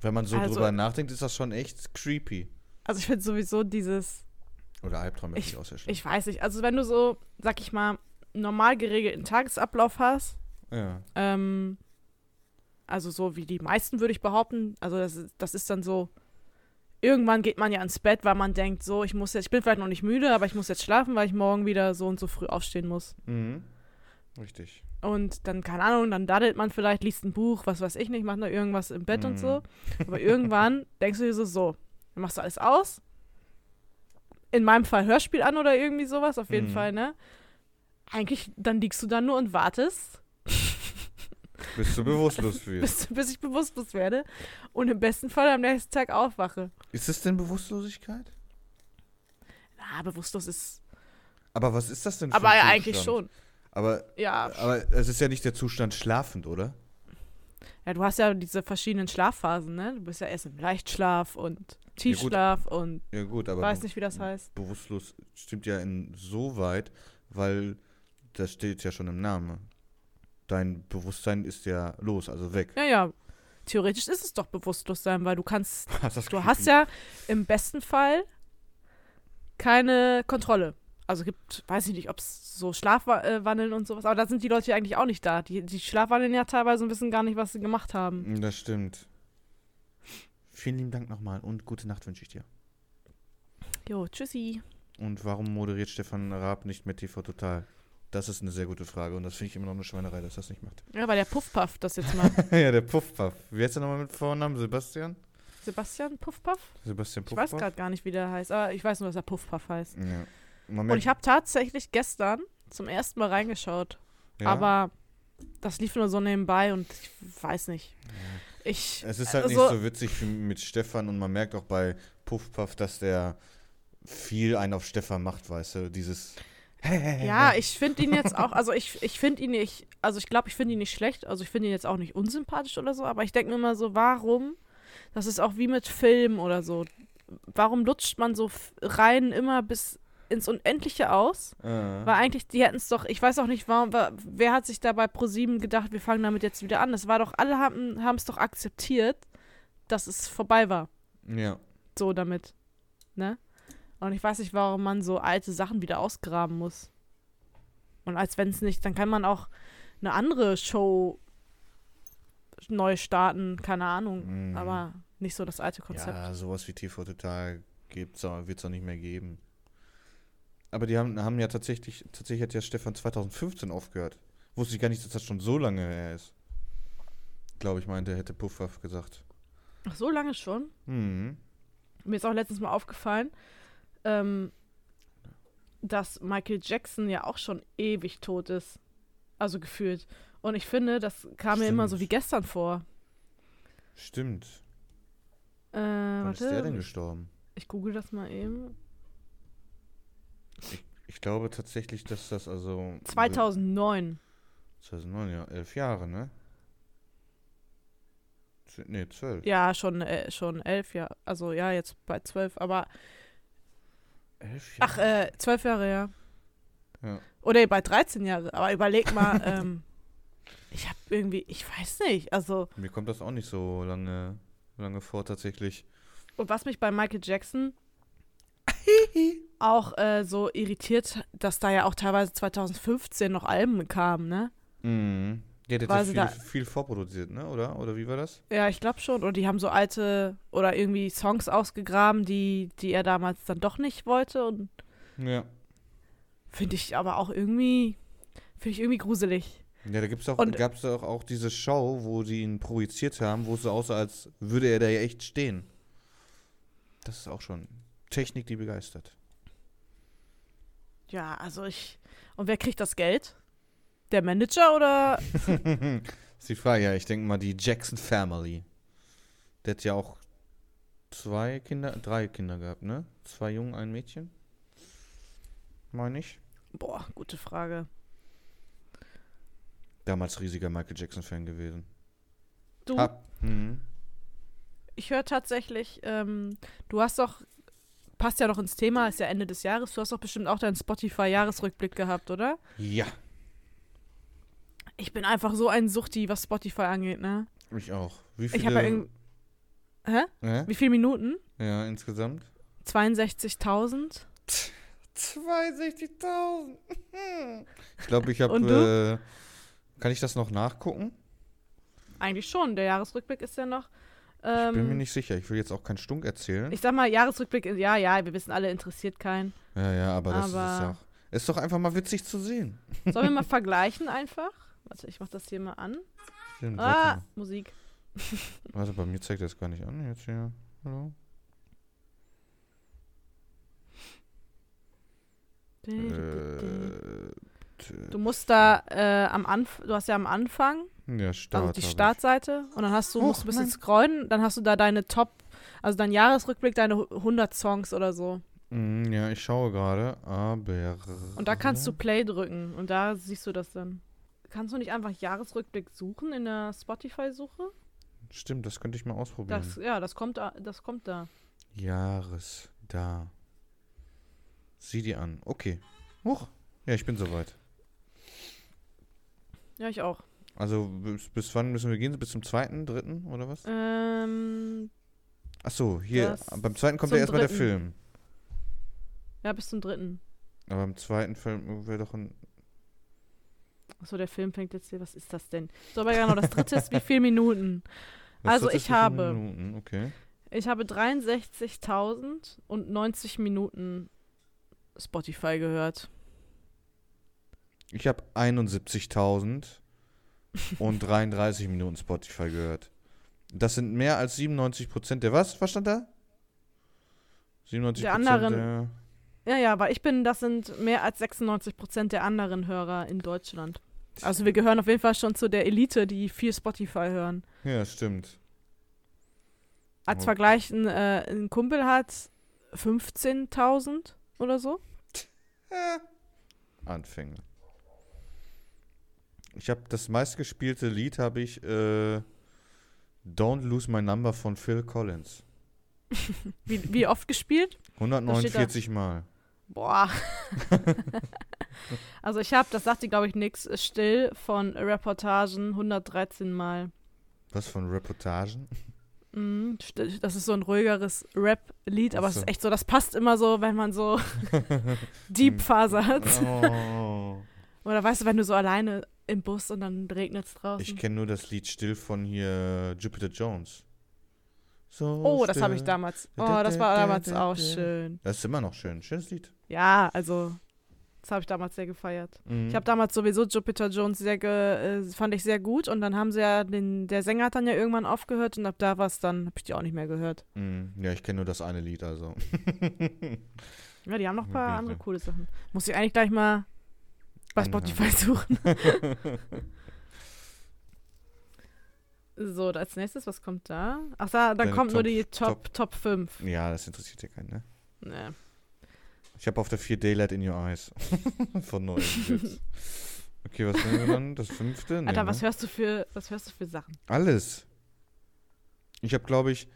Wenn man so Also- drüber nachdenkt, ist das schon echt creepy. Also ich finde sowieso dieses, Oder Albträume ich auch sehr schlimm. ich weiß nicht, also wenn du so, sag ich mal, normal geregelten Tagesablauf hast, ja. ähm, also so wie die meisten würde ich behaupten, also das, ist- das ist dann so, irgendwann geht man ja ins Bett, weil man denkt, so, ich muss jetzt, ich bin vielleicht noch nicht müde, aber ich muss jetzt schlafen, weil ich morgen wieder so und so früh aufstehen muss. Mhm. Richtig. Und dann, keine Ahnung, dann daddelt man vielleicht, liest ein Buch, was weiß ich nicht, macht noch irgendwas im Bett und Mhm. so. Aber irgendwann [laughs] denkst du dir so, so, dann machst du alles aus. In meinem Fall Hörspiel an oder irgendwie sowas, auf jeden Mhm. Fall, ne? Eigentlich, dann liegst du da nur und wartest, [laughs] Bis du bewusstlos [laughs] wirst. bis, bis ich bewusstlos werde und im besten Fall am nächsten Tag aufwache. Ist es denn Bewusstlosigkeit? Na, bewusstlos ist. Aber was ist das denn für Aber ein ja, eigentlich Zustand? schon. Aber, Ja. aber es ist ja nicht der Zustand schlafend, oder? Ja, du hast ja diese verschiedenen Schlafphasen, ne? Du bist ja erst im Leichtschlaf und Tiefschlaf und Ja gut, aber weiß nicht, wie das heißt. bewusstlos stimmt ja insoweit, weil das steht ja schon im Namen. Dein Bewusstsein ist ja los, also weg. Ja, ja. Theoretisch ist es doch Bewusstlosigkeit, weil du kannst [laughs] Hast das Du Gefühl- hast ja im besten Fall keine Kontrolle. Also gibt, weiß ich nicht, ob es so Schlafwandeln und sowas, aber da sind die Leute ja eigentlich auch nicht da. Die, die schlafwandeln ja teilweise und wissen gar nicht, was sie gemacht haben. Das stimmt. Vielen lieben Dank nochmal und gute Nacht wünsche ich dir. Jo, tschüssi. Und warum moderiert Stefan Raab nicht mit TV Total? Das ist eine sehr gute Frage und das finde ich immer noch eine Schweinerei, dass das nicht macht. Ja, weil der Puffpuff das jetzt mal. [laughs] ja, der Puffpuff. Wie heißt der nochmal mit Vornamen? Sebastian? Sebastian Puffpuff? Sebastian Ich Puffpuff? weiß gerade gar nicht, wie der heißt, aber ich weiß nur, dass er Puffpuff heißt. Ja. Und ich habe tatsächlich gestern zum ersten Mal reingeschaut, ja? aber das lief nur so nebenbei und ich weiß nicht. Ich, Es ist halt also- nicht so witzig wie mit Stefan und man merkt auch bei Puffpuff, dass der viel einen auf Stefan macht, weißt du, dieses Ja, ich finde ihn jetzt auch, also ich, ich finde ihn nicht, also ich glaube, ich finde ihn nicht schlecht, also ich finde ihn jetzt auch nicht unsympathisch oder so, aber ich denke mir immer so, warum, das ist auch wie mit Filmen oder so, warum lutscht man so rein immer bis ins Unendliche aus? äh, Weil eigentlich, die hätten es doch, ich weiß auch nicht, warum, wa- wer hat sich da bei ProSieben gedacht, wir fangen damit jetzt wieder an? Das war doch, alle haben es doch akzeptiert, dass es vorbei war, ja. so damit, ne? Und ich weiß nicht, warum man so alte Sachen wieder ausgraben muss. Und als wenn es nicht, dann kann man auch eine andere Show neu starten, keine Ahnung. Mhm. Aber nicht so das alte Konzept. Ja, sowas wie TV Total gibt's auch, wird's auch nicht mehr geben. Aber die haben, haben ja tatsächlich, tatsächlich hat ja Stefan 2015 aufgehört. Wusste ich gar nicht, dass das schon so lange her ist. Glaube ich, meinte, hätte Puffpuff gesagt. Ach, so lange schon? Mhm. Mir ist auch letztens mal aufgefallen, ähm, dass Michael Jackson ja auch schon ewig tot ist. Also gefühlt. Und ich finde, das kam mir immer so Stimmt. wie gestern vor. Stimmt. Äh, Wann warte. ist der denn gestorben? Ich google das mal eben. Ich glaube tatsächlich, dass das also. 2009. 2009, ja. Elf Jahre, ne? Z- Nee, zwölf. Ja, schon, äh, schon elf Jahre. Also ja, jetzt bei zwölf, aber. Elf Jahre? Ach, äh, zwölf Jahre, ja. Ja. Oder bei 13 Jahre. Aber überleg mal, [laughs] ähm, ich hab irgendwie, ich weiß nicht. Also, Mir kommt das auch nicht so lange, lange vor, tatsächlich. und was mich bei Michael Jackson [laughs] auch äh, so irritiert, dass da ja auch teilweise 2015 noch Alben kamen, ne? Mhm. Ja, der hat sie viel, viel vorproduziert, ne? Oder? Oder wie war das? Ja, ich glaube schon. Oder die haben so alte oder irgendwie Songs ausgegraben, die, die er damals dann doch nicht wollte. Und Ja. finde ich aber auch irgendwie, finde ich irgendwie gruselig. Ja, da gibt's auch, Und- gab's doch auch diese Show, wo die ihn projiziert haben, wo es so aussah, als würde er da ja echt stehen. Das ist auch schon Technik, die begeistert. Ja, also ich. Und wer kriegt das Geld? Der Manager oder? [laughs] ist die Frage, ja, ich denke mal die Jackson Family. Der hat ja auch zwei Kinder, drei Kinder gehabt, ne? Zwei Jungen, ein Mädchen. Meine ich. Boah, gute Frage. Damals riesiger Michael Jackson-Fan gewesen. Du, Ah, mhm. ich höre tatsächlich, ähm, du hast doch, passt ja noch ins Thema, ist ja Ende des Jahres, du hast doch bestimmt auch deinen Spotify-Jahresrückblick gehabt, oder? Ja, Ich bin einfach so ein Suchti, was Spotify angeht, ne? ich auch. Wie Ich viele? habe ja irgendwie. Hä? Hä? Wie viele Minuten? Ja, insgesamt. 62.000. 62.000. Ich glaube, ich habe. Äh, kann ich das noch nachgucken? Eigentlich schon. Der Jahresrückblick ist ja noch. Ich bin mir Ähm, nicht sicher. Ich will jetzt auch keinen Stunk erzählen. ich sag mal, Jahresrückblick, ist- ja, ja, wir wissen alle, interessiert keinen. ja, ja, aber das Aber- ist doch. Ist doch einfach mal witzig zu sehen. Sollen wir mal [laughs] vergleichen einfach? Warte, ich mach das hier mal an. Stimmt, Ah, warte, Musik. mal. [laughs] warte, bei mir zeigt das gar nicht an. Jetzt hier. Hallo? Äh, Du musst da äh, am Anf du hast ja am Anfang, ja, Start. also die hab ich. Startseite, und dann hast du, Och, musst du ein bisschen nein. scrollen, dann hast du da deine Top, also dein Jahresrückblick, deine 100 Songs oder so. Mm, Ja, ich schaue gerade, aber. Und da kannst du Play drücken und da siehst du das dann. Kannst du nicht einfach Jahresrückblick suchen in der Spotify-Suche? Stimmt, das könnte ich mal ausprobieren. Das, ja, das kommt, da- das kommt da. Jahres da. Sieh die an. Okay. Huch. Ja, ich bin soweit. Ja, ich auch. Also bis, bis wann müssen wir gehen? Bis zum zweiten, dritten oder was? Ähm, Ach so, hier. Beim zweiten kommt ja erstmal der dritten. Film. ja, bis zum dritten. Aber im zweiten Film wäre doch ein. Achso, der Film fängt jetzt hier. Was ist das denn? So, aber genau, das dritte ist wie viele Minuten? [laughs] das Also ich habe- Minuten, Okay. Ich habe 63.000 und 90 Minuten Spotify gehört. Ich habe 71.000 und 33 Minuten Spotify gehört. Das sind mehr als 97 Prozent der was? Was stand da? 97 Der anderen- der. Ja, ja, aber ich bin, das sind mehr als 96 Prozent der anderen Hörer in Deutschland. Also wir gehören auf jeden Fall schon zu der Elite, die viel Spotify hören. Ja, stimmt. Als Oh. Vergleich, ein, äh, ein Kumpel hat 15.000 oder so. Anfänger. Ich habe das meistgespielte Lied habe ich äh, Don't Lose My Number von Phil Collins. [laughs] Wie, wie oft gespielt? 149 Mal. Boah. [laughs] [laughs] also ich habe, das sagt dir glaube ich nix, still von Reportagen 113 Mal. Was von Reportagen? Mhm, das ist so ein ruhigeres Rap-Lied, aber es so. ist echt so, das passt immer so, wenn man so Deep-Phase hat. Oh. Oder weißt du, wenn du so alleine im Bus und dann regnet es draußen. Ich kenne nur das Lied Still von hier Jupiter Jones. So oh, das habe ich still. damals. Oh, das war damals auch schön. Das ist immer noch schön. Schönes Lied. Ja, also, das habe ich damals sehr gefeiert. Mhm. Ich habe damals sowieso Jupiter Jones sehr ge äh, fand ich sehr gut und dann haben sie ja den der Sänger hat dann ja irgendwann aufgehört und ab da war es dann habe ich die auch nicht mehr gehört. Mhm. Ja, ich kenne nur das eine Lied, also. Ja, die haben noch ein [laughs] paar Okay, andere coole Sachen. Muss ich eigentlich gleich mal bei. Spotify suchen. [laughs] so, als nächstes, was kommt da? Ach da, dann Deine kommt nur Top- die Top, Top 5. ja, das interessiert ja keinen, ne? Nee. Ich habe auf der 4 Daylight in Your Eyes. [laughs] Von jetzt. Okay, was nehmen wir dann? Das fünfte? Nee, Alter, ne? was hörst du für, was hörst du für Sachen? Alles. Ich habe, glaube ich,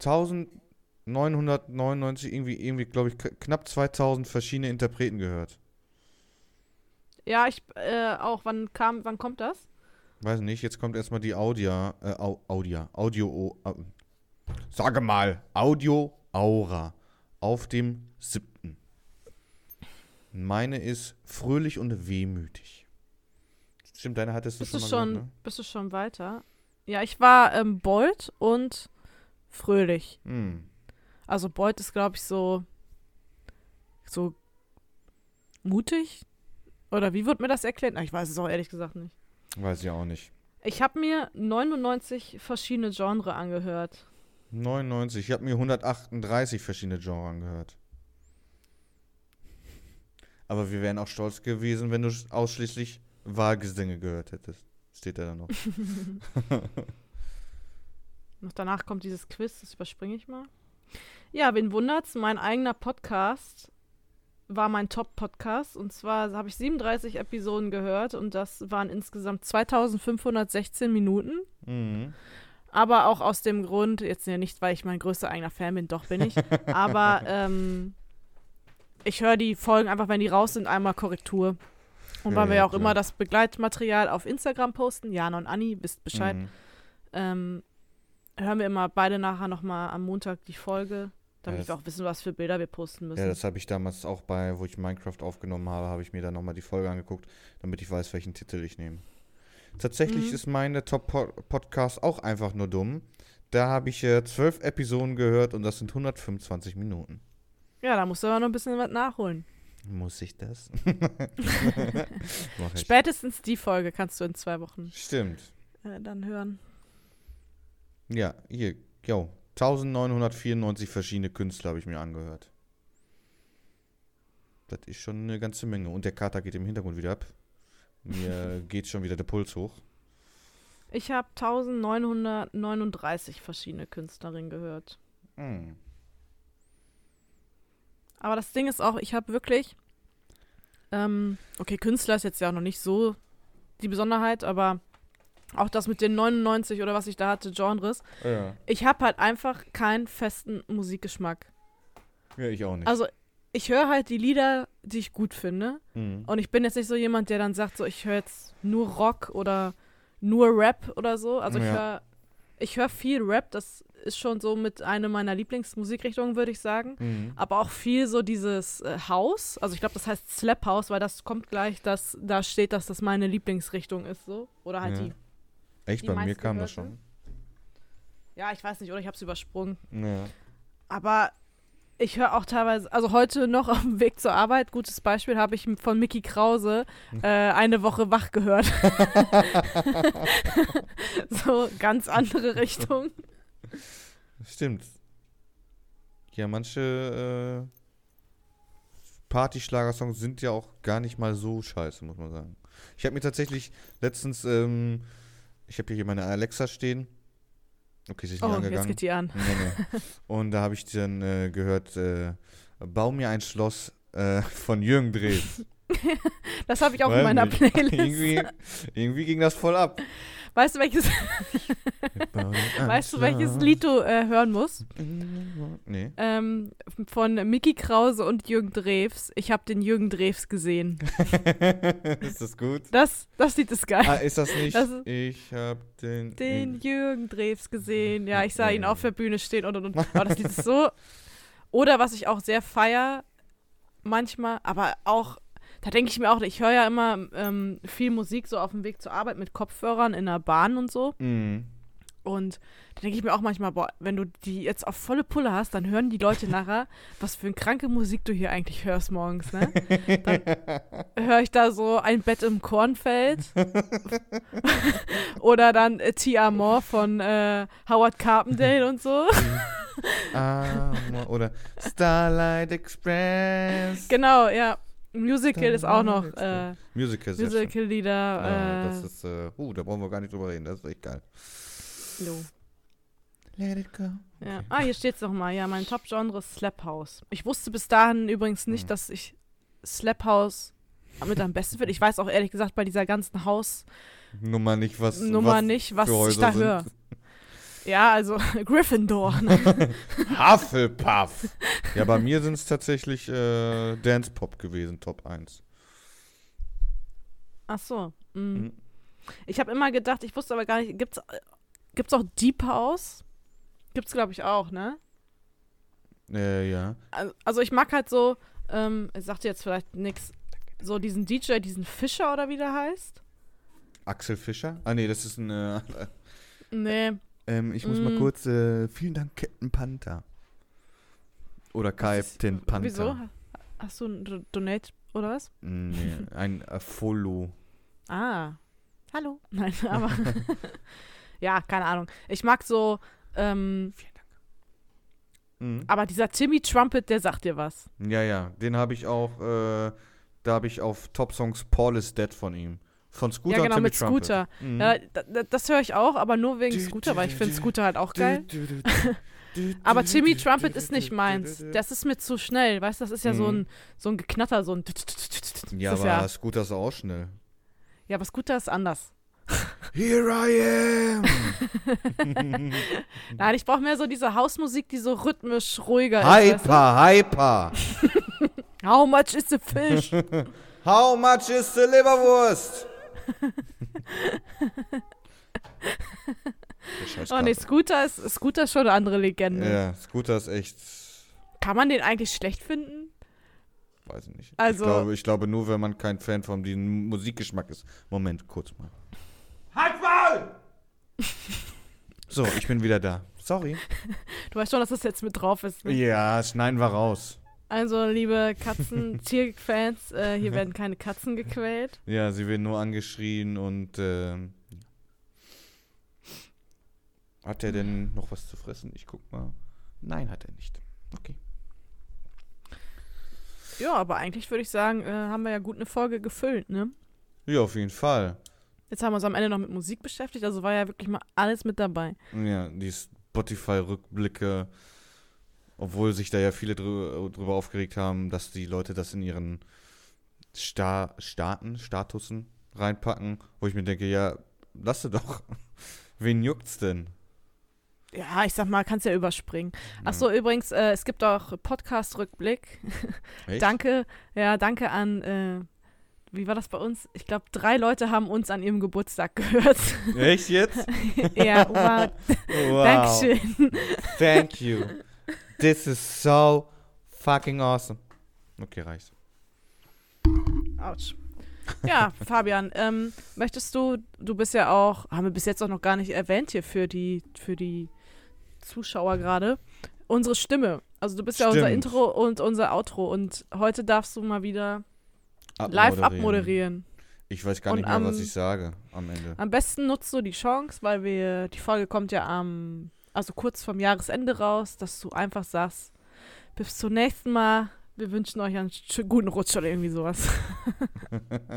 1999, irgendwie, irgendwie glaube ich, knapp 2000 verschiedene Interpreten gehört. Ja, ich äh, auch. Wann kam, wann kommt das? Weiß nicht, jetzt kommt erstmal die Audia, äh, Au, Audia, Audio, au, sage mal, Audio Aura auf dem siebten. Meine ist fröhlich und wehmütig. Stimmt, deine hattest du Bist du schon schon, mal gehört, bist du schon weiter? Ja, ich war ähm, Bold und Fröhlich. ne? Hm. Also Boyd ist, glaube ich, so so mutig. Oder wie wird mir das erklärt? Na, ich weiß es auch ehrlich gesagt nicht. Weiß ich auch nicht. Ich habe mir 99 verschiedene Genre angehört. 99, ich habe mir 138 verschiedene Genres angehört. Aber wir wären auch stolz gewesen, wenn du ausschließlich Wahlgesänge gehört hättest. Steht da dann noch. [laughs] [laughs] Noch danach kommt dieses Quiz, das überspringe ich mal. Ja, wen wundert's? Mein eigener Podcast war mein Top-Podcast. Und zwar habe ich 37 Episoden gehört und das waren insgesamt 2516 Minuten. Mhm. Aber auch aus dem Grund, jetzt ja nicht, weil ich mein größter eigener Fan bin, doch bin ich. [laughs] aber ähm, ich höre die Folgen einfach, wenn die raus sind, einmal Korrektur. Und Ja, weil wir ja, ja auch klar. immer das Begleitmaterial auf Instagram posten, Jana und Anni, wisst Bescheid, Mhm. ähm, hören wir immer beide nachher nochmal am Montag die Folge. Damit das- wir auch wissen, was für Bilder wir posten müssen. Ja, das habe ich damals auch bei, wo ich Minecraft aufgenommen habe, habe ich mir dann nochmal die Folge angeguckt, damit ich weiß, welchen Titel ich nehme. Tatsächlich Mhm. ist meine Top-Podcast auch einfach nur dumm. Da habe ich äh, zwölf Episoden gehört und das sind 125 Minuten. ja, da musst du aber noch ein bisschen was nachholen. Muss ich das? [laughs] [laughs] Ich. Spätestens die Folge kannst du in zwei Wochen Stimmt. äh, dann hören. Ja, hier, yo. 1994 verschiedene Künstler habe ich mir angehört. Das ist schon eine ganze Menge. Und der Kater geht im Hintergrund wieder ab. Mir [laughs] geht schon wieder der Puls hoch. Ich habe 1939 verschiedene Künstlerinnen gehört. Hm. Aber das Ding ist auch, ich habe wirklich, ähm, okay, Künstler ist jetzt ja auch noch nicht so die Besonderheit, aber auch das mit den 99 oder was ich da hatte, Genres, Ja. ich habe halt einfach keinen festen Musikgeschmack. ja, ich auch nicht. Also ich höre halt die Lieder, die ich gut finde. Mhm. Und ich bin jetzt nicht so jemand, der dann sagt, so ich höre jetzt nur Rock oder nur Rap oder so. Also ich Ja. höre ich höre viel Rap, das ist schon so mit einer meiner Lieblingsmusikrichtungen, würde ich sagen. Mhm. Aber auch viel so dieses äh, House, also ich glaube, das heißt Slap House, weil das kommt gleich, dass da steht, dass das meine Lieblingsrichtung ist so. Oder halt Ja. die. Echt, bei mir kam das schon. Ja, ich weiß nicht, oder ich habe es übersprungen. Ja. Aber ich höre auch teilweise, also heute noch [laughs] auf dem Weg zur Arbeit, gutes Beispiel, habe ich von Mickey Krause [laughs] äh, eine Woche wach gehört. [laughs] so ganz andere Richtung. Stimmt. Ja, manche äh, Party-Schlagersongs sind ja auch gar nicht mal so scheiße, muss man sagen. Ich habe mir tatsächlich letztens, ähm, ich habe hier meine Alexa stehen. Okay, sie ist nicht Oh, jetzt angegangen. geht die an. Nee, nee. Und da habe ich dann äh, gehört, äh, bau mir ein Schloss äh, von Jürgen Drews. [laughs] Das habe ich auch Weiß in meiner nicht. [laughs] Playlist. irgendwie, irgendwie ging das voll ab. Weißt du, welches, [laughs] weißt du, welches Lied du äh, hören musst? Nee. Ähm, von Mickey Krause und Jürgen Drews. Ich habe den Jürgen Drews gesehen. ist das gut? Das, das Lied ist geil. Ah, ist das nicht? Das ist- ich hab den. den Jürgen Drews gesehen. Ja, ich sah ihn auf der Bühne stehen und und und. Aber das Lied ist so. Oder was ich auch sehr feier, manchmal, aber auch, da denke ich mir auch, ich höre ja immer ähm, viel Musik so auf dem Weg zur Arbeit mit Kopfhörern in der Bahn und so. Mhm. Und da denke ich mir auch manchmal, boah, wenn du die jetzt auf volle Pulle hast, dann hören die Leute nachher, [laughs] was für eine kranke Musik du hier eigentlich hörst morgens, ne? Dann höre ich da so ein Bett im Kornfeld. [laughs] Oder dann äh, Tia Moore von äh, Howard Carpendale und so. Oder Starlight Express. genau, ja. Musical ist auch noch äh, Musical. Musical-Lieder. Ja, Äh, das ist, äh, uh, da brauchen wir gar nicht drüber reden, das ist echt geil. jo. Let it go. Ja. Ah, hier steht's nochmal. Ja, mein Top-Genre ist Slap House. Ich wusste bis dahin übrigens nicht, Hm. dass ich Slap House mit am besten finde. Ich weiß auch ehrlich gesagt bei dieser ganzen Nummer nicht, was. Haus-Nummer was nicht, was ich da höre. Ja, also [laughs] Gryffindor. [laughs] Hufflepuff. ja, bei mir sind es tatsächlich äh, Dance Pop gewesen, Top 1. Ach so. Mm. Mhm. Ich habe immer gedacht, ich wusste aber gar nicht, gibt's, äh, gibt's auch Deep House? Gibt's, glaube ich, auch, ne? Äh, ja. Al- Also ich mag halt so, ähm, ich sagte jetzt vielleicht nix, so diesen DJ, diesen Fischer oder wie der heißt. Axel Fischer? Ah, nee, das ist ein. Äh, [laughs] Nee, ähm, ich muss mal Mm. kurz. Äh, vielen Dank, Captain Panther. Oder Captain Panther. wieso? Hast du ein Do- Donate oder was? Nee, ein [laughs] Follow. Ah, hallo. [laughs] Nein, aber [laughs] ja, keine Ahnung. Ich mag so, ähm, Mhm. aber dieser Timmy Trumpet, der sagt dir was. Ja, ja, den habe ich auch, äh, da habe ich auf Top Songs Paul is Dead von ihm. Von Scooter ja, und genau, Timmy mit Trumpet. Scooter. Mhm. Ja, da, da, das höre ich auch, aber nur wegen Scooter, weil ich finde Scooter halt auch geil. Aber Timmy Trumpet ist nicht meins. Das ist mir zu schnell, weißt du? Das ist ja so Mhm. ein, so ein Geknatter, so ein. Ja, ist aber ja, Scooter ist auch schnell. ja, aber Scooter ist anders. [laughs] Here I am! [laughs] [laughs] Nein, ich brauche mehr so diese Hausmusik, die so rhythmisch ruhiger ist. Weißt hyper, hyper! How much is the fish? How much is the Leberwurst? Oh Kater. Scooter ist, Scooter ist schon eine andere Legende. Ja, Scooter ist echt. Kann man den eigentlich schlecht finden? Weiß ich nicht. Also- ich, glaube, ich glaube nur, wenn man kein Fan von diesem Musikgeschmack ist. Moment, kurz mal. Halt mal! [laughs] So, ich bin wieder da. Sorry. Du weißt schon, dass das jetzt mit drauf ist. Ne? Ja, schneiden wir raus. Also, liebe Katzen-Tierfans, [laughs] äh, hier werden keine Katzen gequält. Ja, sie werden nur angeschrien und ähm, hat er denn noch was zu fressen? Ich guck mal. Nein, hat er nicht. Okay. Ja, aber eigentlich würde ich sagen, äh, haben wir ja gut eine Folge gefüllt, ne? Ja, auf jeden Fall. Jetzt haben wir uns am Ende noch mit Musik beschäftigt, also war ja wirklich mal alles mit dabei. Ja, die Spotify-Rückblicke, obwohl sich da ja viele drü drüber aufgeregt haben, dass die Leute das in ihren Sta Staaten, Statussen reinpacken, wo ich mir denke, ja, lass du doch. [laughs] Wen juckt's denn? Ja, ich sag mal, kannst ja überspringen. Ach so, übrigens, äh, es gibt auch Podcast-Rückblick. [laughs] Danke, ja, danke an, äh, wie war das bei uns? Ich glaube, drei Leute haben uns an ihrem Geburtstag [laughs] gehört. Echt jetzt? ja, wow, Wow. Dankeschön. Thank you. This is so fucking awesome. Okay, reicht. Autsch. Ja, [laughs] Fabian, ähm, möchtest du, du bist ja auch, haben wir bis jetzt auch noch gar nicht erwähnt hier für die, für die Zuschauer gerade, unsere Stimme. Also du bist ja unser Stimmt. Intro und unser Outro und heute darfst du mal wieder live abmoderieren. Ich weiß gar Und nicht mehr, was am- ich sage am Ende. Am besten nutzt du die Chance, weil wir, die Folge kommt ja am, also kurz vorm Jahresende raus, dass du einfach sagst, bis zum nächsten Mal, wir wünschen euch einen sch- guten Rutsch oder irgendwie sowas. [laughs]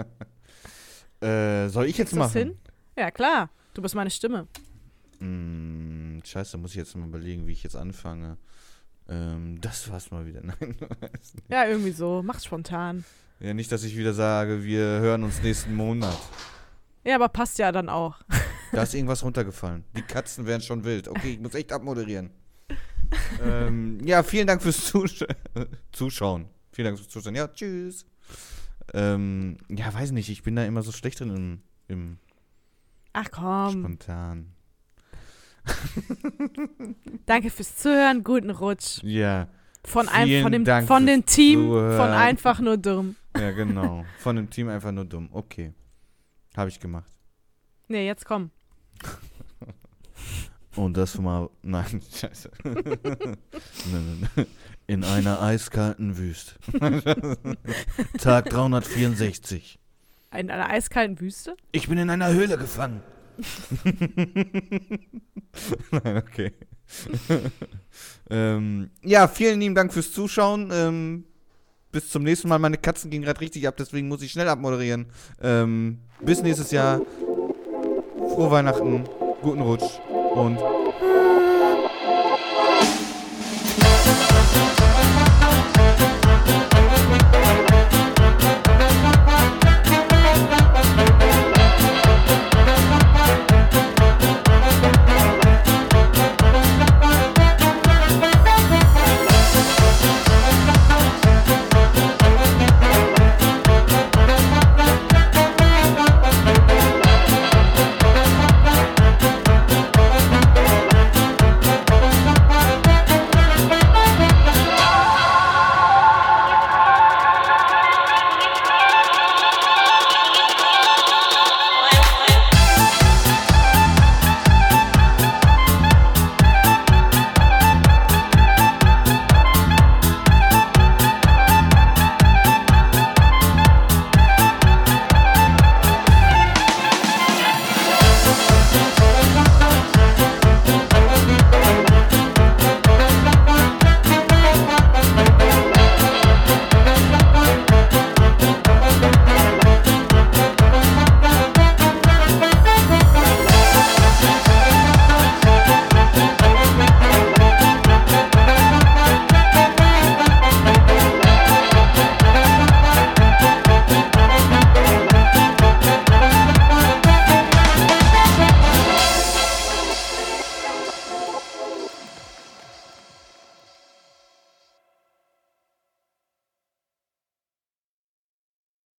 Äh, soll ich jetzt das machen? hin? Ja, klar. Du bist meine Stimme. Hm, scheiße, muss ich jetzt mal überlegen, wie ich jetzt anfange. Ähm, das war's mal wieder. [laughs] Nein. Ja, irgendwie so. Mach's spontan. ja, nicht, dass ich wieder sage, wir hören uns nächsten Monat. Ja, aber passt ja dann auch. [laughs] Da ist irgendwas runtergefallen. Die Katzen wären schon wild. Okay, ich muss echt abmoderieren. ähm, ja, vielen Dank fürs Zusch [laughs] Zuschauen. Vielen Dank fürs Zuschauen. Ja, tschüss. Ähm, ja, weiß nicht, ich bin da immer so schlecht drin im, im Ach komm. Spontan. [laughs] Danke fürs Zuhören. Guten Rutsch. Ja, Von, ein, Vielen von dem, Dank von dem Team Zuhören. von einfach nur dumm. ja, genau. Von dem Team einfach nur dumm. Okay. Habe ich gemacht. Nee, jetzt komm. [laughs] Und das mal. Nein, [laughs] scheiße. [laughs] Nein, nein, nein. In einer eiskalten Wüste. Tag 364. In einer eiskalten Wüste? Ich bin in einer Höhle gefangen. Nein, okay. ähm, ja, vielen lieben Dank fürs Zuschauen. Ähm, bis zum nächsten Mal. Meine Katzen gehen gerade richtig ab, deswegen muss ich schnell abmoderieren. Ähm, bis nächstes Jahr. Frohe Weihnachten, guten Rutsch und